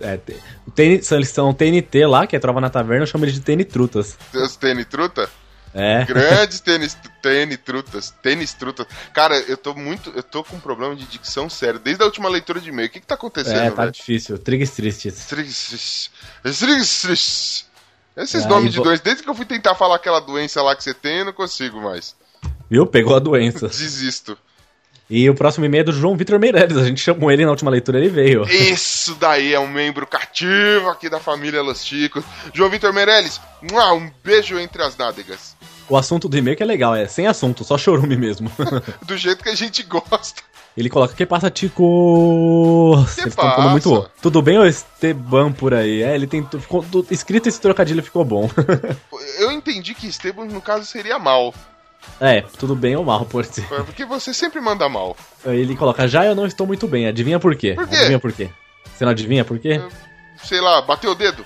É, tem, o TN, eles são TNT lá, que é Trova na Taverna, eu chamo eles de TN Trutas. Os tênis truta? É. Grandes tênis, tênis trutas, tênis trutas. Cara, eu tô muito, eu tô com um problema de dicção sério desde a última leitura de e-mail. O que que tá acontecendo, É, tá difícil. Trigos tristes. Tris- Tris- Tris- Esses É, nomes de doença, desde que eu fui tentar falar aquela doença lá que você tem, eu não consigo mais. Viu? Pegou a doença. Desisto. E o próximo e-mail é do João Vitor Meirelles. A gente chamou ele na última leitura, ele veio. Isso daí é um membro cativo aqui da família Los Chicos. João Vitor Meirelles, um beijo entre as nádegas. O assunto do e-mail que é legal, é sem assunto, só chorume mesmo. Do jeito que a gente gosta. ele coloca, que passa, Tico? Que estão pondo muito passa? Tudo bem, ô Esteban por aí? É, ele tem. Ficou, escrito esse trocadilho ficou bom. Eu entendi que Esteban, no caso, seria mal. É, tudo bem ou mal, pode ser. Porque você sempre manda mal. Ele coloca, já eu não estou muito bem. Adivinha por quê? Por quê? Adivinha por quê? Você não adivinha por quê? Sei lá, bateu o dedo.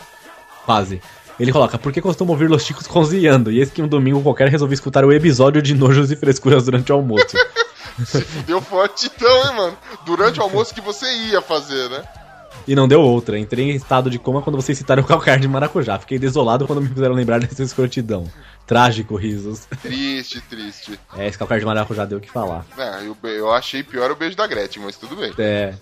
Quase. Ele coloca, por que costumo ouvir Los Chicos cozinhando? E esse que um domingo qualquer resolvi escutar o episódio de nojos e frescuras durante o almoço. Deu forte então, hein, mano? Durante o almoço que você ia fazer, né? e não deu outra. Entrei em estado de coma quando vocês citaram o calcar de maracujá. Fiquei desolado quando me fizeram lembrar dessa escrotidão. Trágico, risos. Triste, triste. É, esse calcar de maracujá deu o que falar. É, eu, eu achei pior o beijo da Gretchen, mas tudo bem. É.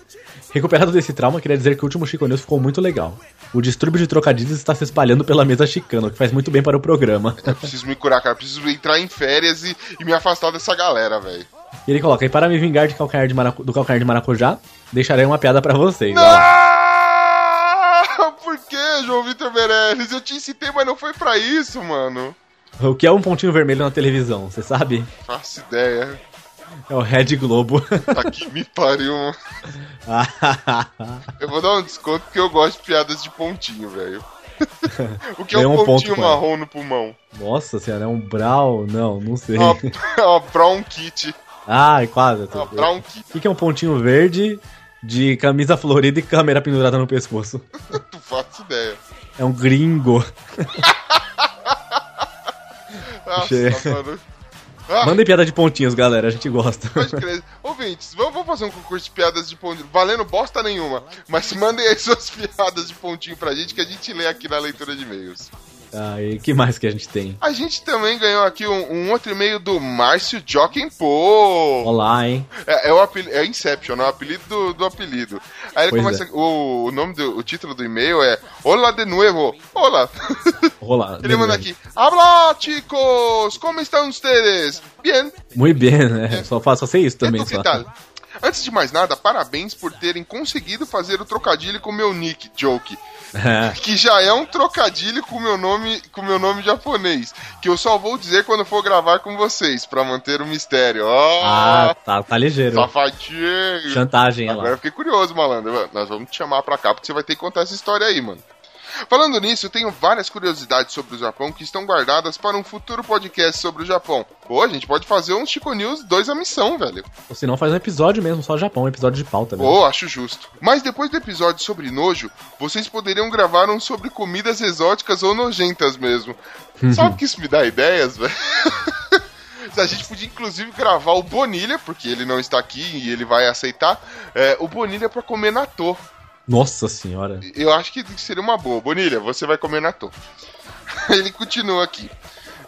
Recuperado desse trauma, queria dizer que o último Chico News ficou muito legal. O distúrbio de trocadilhos está se espalhando pela mesa chicana, o que faz muito bem para o programa. Eu preciso me curar, cara. Preciso entrar em férias e, e me afastar dessa galera, velho. E ele coloca, e para me vingar de calcanhar de maracu- do calcanhar de maracujá, deixarei uma piada pra vocês. ó. Ah, por que, João Vitor Meirelles? Eu te incitei, mas não foi pra isso, mano. O que é um pontinho vermelho na televisão, você sabe? Faço ideia. É o Red Globo. Tá que me pariu. Eu vou dar um desconto porque eu gosto de piadas de pontinho, velho. O que é Ganhou um um ponto pontinho com marrom no pulmão? Nossa senhora, é um Brawl? Não, não sei. Uma, uma brown kit. Ai, quase. Uma brown kit. O que é um pontinho verde de camisa florida e câmera pendurada no pescoço? Tu faço ideia. É um gringo. Nossa, mano. Ah, Mandem piada de pontinhos, galera, a gente gosta. Ouvintes, vamos, vamos fazer um concurso de piadas de pontinho. Valendo bosta nenhuma. Mas mandem aí suas piadas de pontinho pra gente que a gente lê aqui na leitura de e-mails. Ah, e que mais que a gente tem? A gente também ganhou aqui um, um outro e-mail do Márcio Jokenpo. Olá, hein? É, é o apelido, é Inception, é o apelido do, do apelido. Aí ele Pois começa. é. O, o nome do o título do e-mail é Olá de nuevo. Olá. Olá. Ele manda aqui. Habla, chicos! Como estão ustedes? Bien. Muito bem, né? Só faço sei isso também, Então, que só. tal? Antes de mais nada, parabéns por terem conseguido fazer o trocadilho com meu nick, Joke. Que já é um trocadilho com meu nome, com meu nome japonês, que eu só vou dizer quando for gravar com vocês, pra manter o mistério. Ó, Ah, tá, tá ligeiro. safadinho. Chantagem, Agora lá. eu fiquei curioso, malandro. Nós vamos te chamar pra cá porque você vai ter que contar essa história aí, mano. Falando nisso, eu tenho várias curiosidades sobre o Japão que estão guardadas para um futuro podcast sobre o Japão. Pô, a gente pode fazer um Chico News 2 a missão, velho. Ou se não, faz um episódio mesmo, só Japão, um episódio de pauta. Pô, acho justo. Mas depois do episódio sobre nojo, vocês poderiam gravar um sobre comidas exóticas ou nojentas mesmo. Sabe que isso me dá ideias, velho? A gente podia inclusive gravar o Bonilha, porque ele não está aqui e ele vai aceitar, é, o Bonilha pra comer natô. Nossa senhora. Eu acho que seria uma boa. Bonilha, você vai comer natô. Ele continua aqui.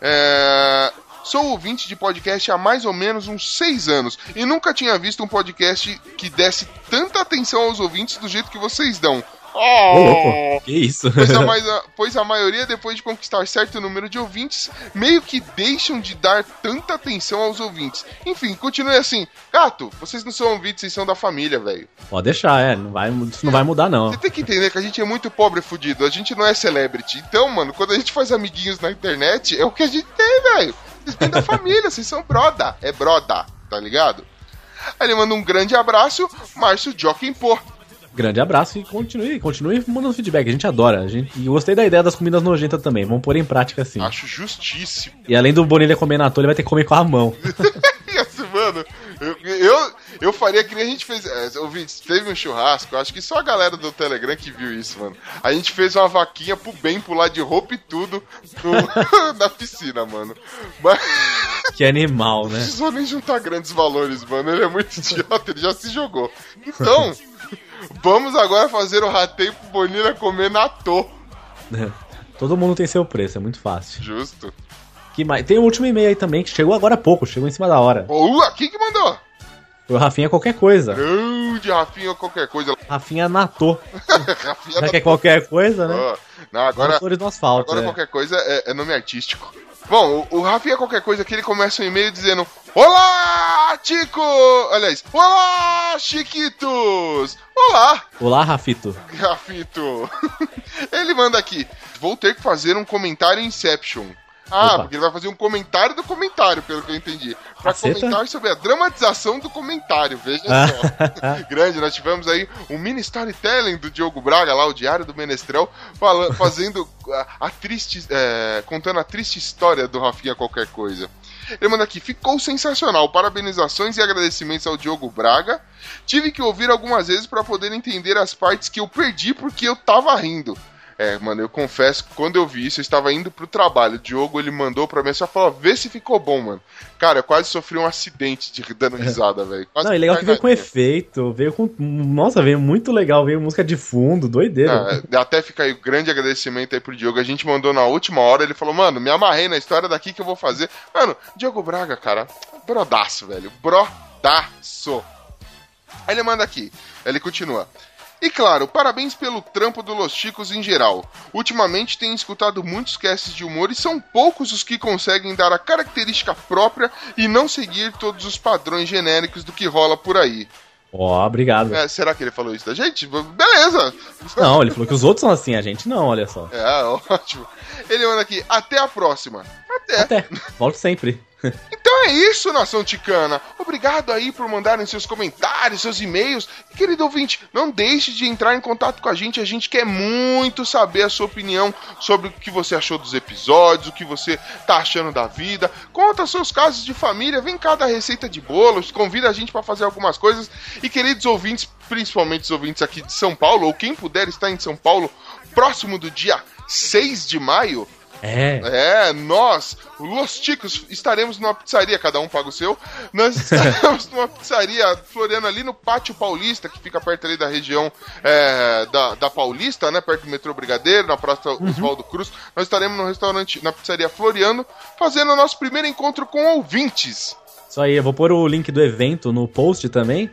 É, Sou ouvinte de podcast há mais ou menos uns seis anos e nunca tinha visto um podcast que desse tanta atenção aos ouvintes do jeito que vocês dão. Oh! que isso? Pois a, mais- a- pois a maioria, depois de conquistar certo número de ouvintes, meio que deixam de dar tanta atenção aos ouvintes. Enfim, continue assim. Gato, vocês não são ouvintes, vocês são da família, velho. Pode deixar, é. Não vai, isso não vai mudar, não. Você tem que entender que a gente é muito pobre e fudido. A gente não é celebrity. Então, mano, quando a gente faz amiguinhos na internet, é o que a gente tem, velho. Vocês vêm da família, vocês são broda. É broda, tá ligado? Aí ele manda um grande abraço, Márcio Pô. Grande abraço e continue, continue mandando feedback. A gente adora. A gente, e gostei da ideia das comidas nojentas também. Vamos pôr em prática assim. Acho justíssimo. E além do Bonilha comer na toa, ele vai ter que comer com a mão. Mano, eu, eu, eu faria que nem a gente fez. É, ouvintes, teve um churrasco, acho que só a galera do Telegram que viu isso, mano. A gente fez uma vaquinha pro bem pular de roupa e tudo no- na piscina, mano. Mas Que animal, não né? precisou nem juntar grandes valores, mano. Ele é muito idiota, ele já se jogou. Então, vamos agora fazer o rateio pro Bonilha comer na toa. Todo mundo tem seu preço, é muito fácil. Justo. Que mais? Tem o último e-mail aí também, que chegou agora há pouco, chegou em cima da hora. Ô, aqui que mandou? Foi o Rafinha qualquer coisa. Grande Rafinha ou qualquer coisa. Rafinha Natô. Rafinha Já que é qualquer coisa, né? Ó, Não, agora, asfalto. Agora é. qualquer coisa é, é nome artístico. Bom, o, o Rafinha qualquer coisa que ele começa um e-mail dizendo Olá, Tico! Aliás, Olá, Chiquitos! Olá, Olá, Rafito. Rafito! ele manda aqui, vou ter que fazer um comentário Inception. Ah, Opa. porque ele vai fazer um comentário do comentário, pelo que eu entendi. Pra Caceta. comentar sobre a dramatização do comentário, veja só. Grande, nós tivemos aí um mini storytelling do Diogo Braga, lá, o Diário do Menestrel, fala- fazendo a, a triste. é, contando a triste história do Rafinha qualquer coisa. Ele manda aqui, ficou sensacional. Parabenizações e agradecimentos ao Diogo Braga. Tive que ouvir algumas vezes pra poder entender as partes que eu perdi porque eu tava rindo. É, mano, eu confesso que quando eu vi isso, eu estava indo pro trabalho. O Diogo, ele mandou pra mim, só falou, vê se ficou bom, mano. Cara, eu quase sofri um acidente de dando risada, velho. Não, e legal que veio com efeito, veio com. Nossa, veio muito legal, veio música de fundo, doideira. Ah, até fica aí o grande agradecimento aí pro Diogo. A gente mandou na última hora, ele falou, mano, me amarrei na história daqui que eu vou fazer. Mano, Diogo Braga, cara, brodaço, velho. Brodaço. Aí ele manda aqui, ele continua. E claro, parabéns pelo trampo do Los Chicos em geral. Ultimamente tenho escutado muitos casts de humor e são poucos os que conseguem dar a característica própria e não seguir todos os padrões genéricos do que rola por aí. Ó, obrigado. É, será que ele falou isso da gente? Beleza! Não, ele falou que os outros são assim, a gente não, olha só. É, ótimo. Ele manda aqui, até a próxima. Até. Até, volto sempre. Então é isso, nação ticana. Obrigado aí por mandarem seus comentários, seus e-mails. E, querido ouvinte, não deixe de entrar em contato com a gente. A gente quer muito saber a sua opinião sobre o que você achou dos episódios, o que você tá achando da vida. Conta seus casos de família, vem cá dar receita de bolos, convida a gente para fazer algumas coisas. E queridos ouvintes, principalmente os ouvintes aqui de São Paulo, ou quem puder estar em São Paulo, próximo do dia 6 de maio, É. é, nós, Los Ticos, estaremos numa pizzaria, cada um paga o seu. Nós estaremos numa pizzaria Floriano ali no Pátio Paulista, que fica perto ali da região é, da, da Paulista, né? Perto do metrô Brigadeiro, na Praça Oswaldo Cruz. Nós estaremos no restaurante, na pizzaria Floriano, fazendo o nosso primeiro encontro com ouvintes. Isso aí, eu vou pôr o link do evento no post também.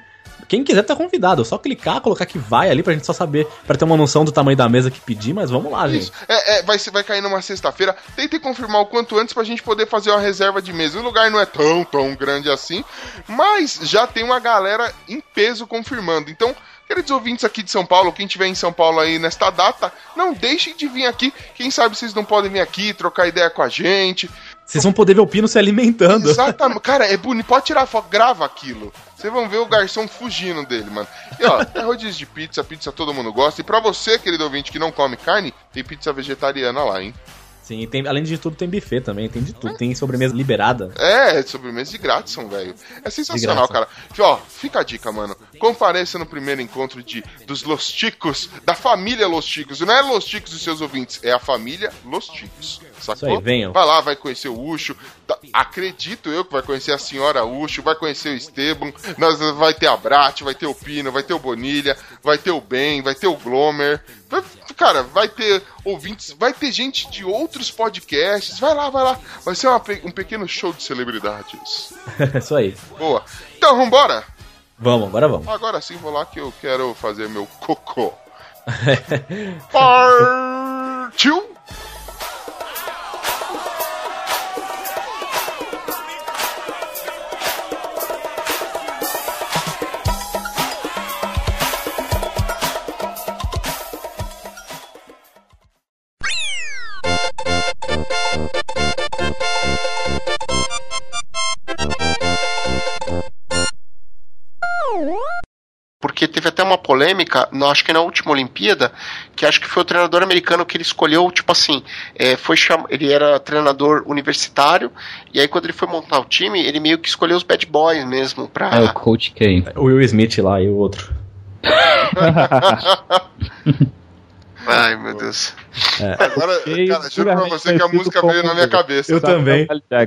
Quem quiser tá convidado, é só clicar, colocar que vai ali pra gente só saber, pra ter uma noção do tamanho da mesa que pedir, mas vamos lá, gente. Isso. É, é, vai, vai cair numa sexta-feira. Tentem confirmar o quanto antes pra gente poder fazer uma reserva de mesa. O lugar não é tão, tão grande assim, mas já tem uma galera em peso confirmando. Então, queridos ouvintes aqui de São Paulo, quem estiver em São Paulo aí nesta data, não deixem de vir aqui. Quem sabe vocês não podem vir aqui trocar ideia com a gente. Vocês vão poder ver o Pino se alimentando. Exatamente. Cara, é bonito. Pode tirar foto, grava aquilo. Vocês vão ver o garçom fugindo dele, mano. E ó, é rodízio de pizza, pizza todo mundo gosta. E pra você, querido ouvinte, que não come carne, tem pizza vegetariana lá, hein? Sim, tem, além de tudo, tem buffet também, tem de tudo. Tem sobremesa liberada. É, sobremesa de grátis, velho. É sensacional, cara. Ó, fica a dica, mano. Compareça no primeiro encontro de dos Los da família Los. E não é Los Ticos e seus ouvintes, é a família Los Ticos. Sacou? Aí, venham. Vai lá, vai conhecer o Ucho. Tá- Acredito eu que vai conhecer a senhora Ucho, vai conhecer o Esteban. Nós, vai ter a Brat, vai ter o Pino, vai ter o Bonilha, vai ter o Ben, vai ter o Glomer. Vai- cara, vai ter ouvintes, vai ter gente de outros podcasts. Vai lá, vai lá. Vai ser uma um pequeno show de celebridades. Isso aí. Boa. Então, vambora? Vamos, agora vamos. Agora sim vou lá que eu quero fazer meu cocô. Partiu! Porque teve até uma polêmica, não, acho que na última Olimpíada, que acho que foi o treinador americano que ele escolheu, tipo assim, é, foi cham... ele era treinador universitário, e aí quando ele foi montar o time, ele meio que escolheu os bad boys mesmo pra. É o Coach K. O Will Smith lá e o outro. Ai, meu Deus. Agora, Ok, cara, juro pra você que a música veio na minha cabeça. Eu também. É é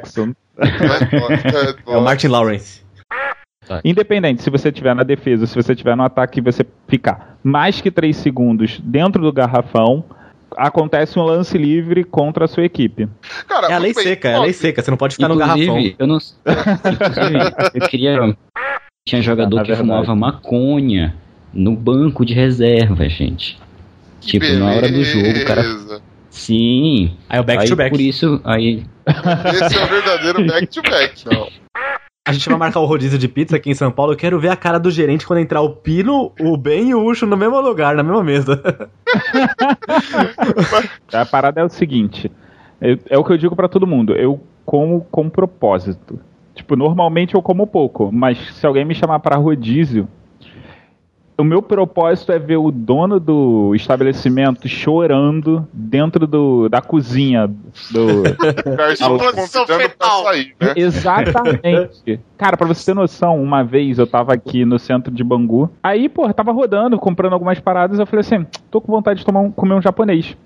É o. Martin Lawrence. Independente, se você estiver na defesa, se você estiver no ataque e você ficar mais que 3 segundos dentro do garrafão, acontece um lance livre contra a sua equipe. Cara, É a lei bem, seca, é a lei seca. Você não pode ficar no garrafão. Inclusive, eu não. Inclusive, eu queria. Tinha jogador Na que verdade. fumava maconha no banco de reserva, gente. que Tipo, na hora do jogo, o cara. beleza. Sim. Aí o back aí, to back. Por isso, aí. Esse é o verdadeiro back-to-back. A gente vai marcar o rodízio de pizza aqui em São Paulo. Eu quero ver a cara do gerente quando entrar o Pino, o Ben e o Ucho no mesmo lugar, na mesma mesa. A parada é o seguinte: é, é o que eu digo pra todo mundo. Eu como com propósito. Tipo, normalmente eu como pouco, mas se alguém me chamar pra rodízio, o meu propósito é ver o dono do estabelecimento chorando dentro do, da cozinha do. Fetal. sair, né? Exatamente. Cara, pra você ter noção, uma vez eu tava aqui no centro de Bangu. Aí, pô, tava rodando, comprando algumas paradas. Eu falei assim: tô com vontade de tomar um- comer um japonês.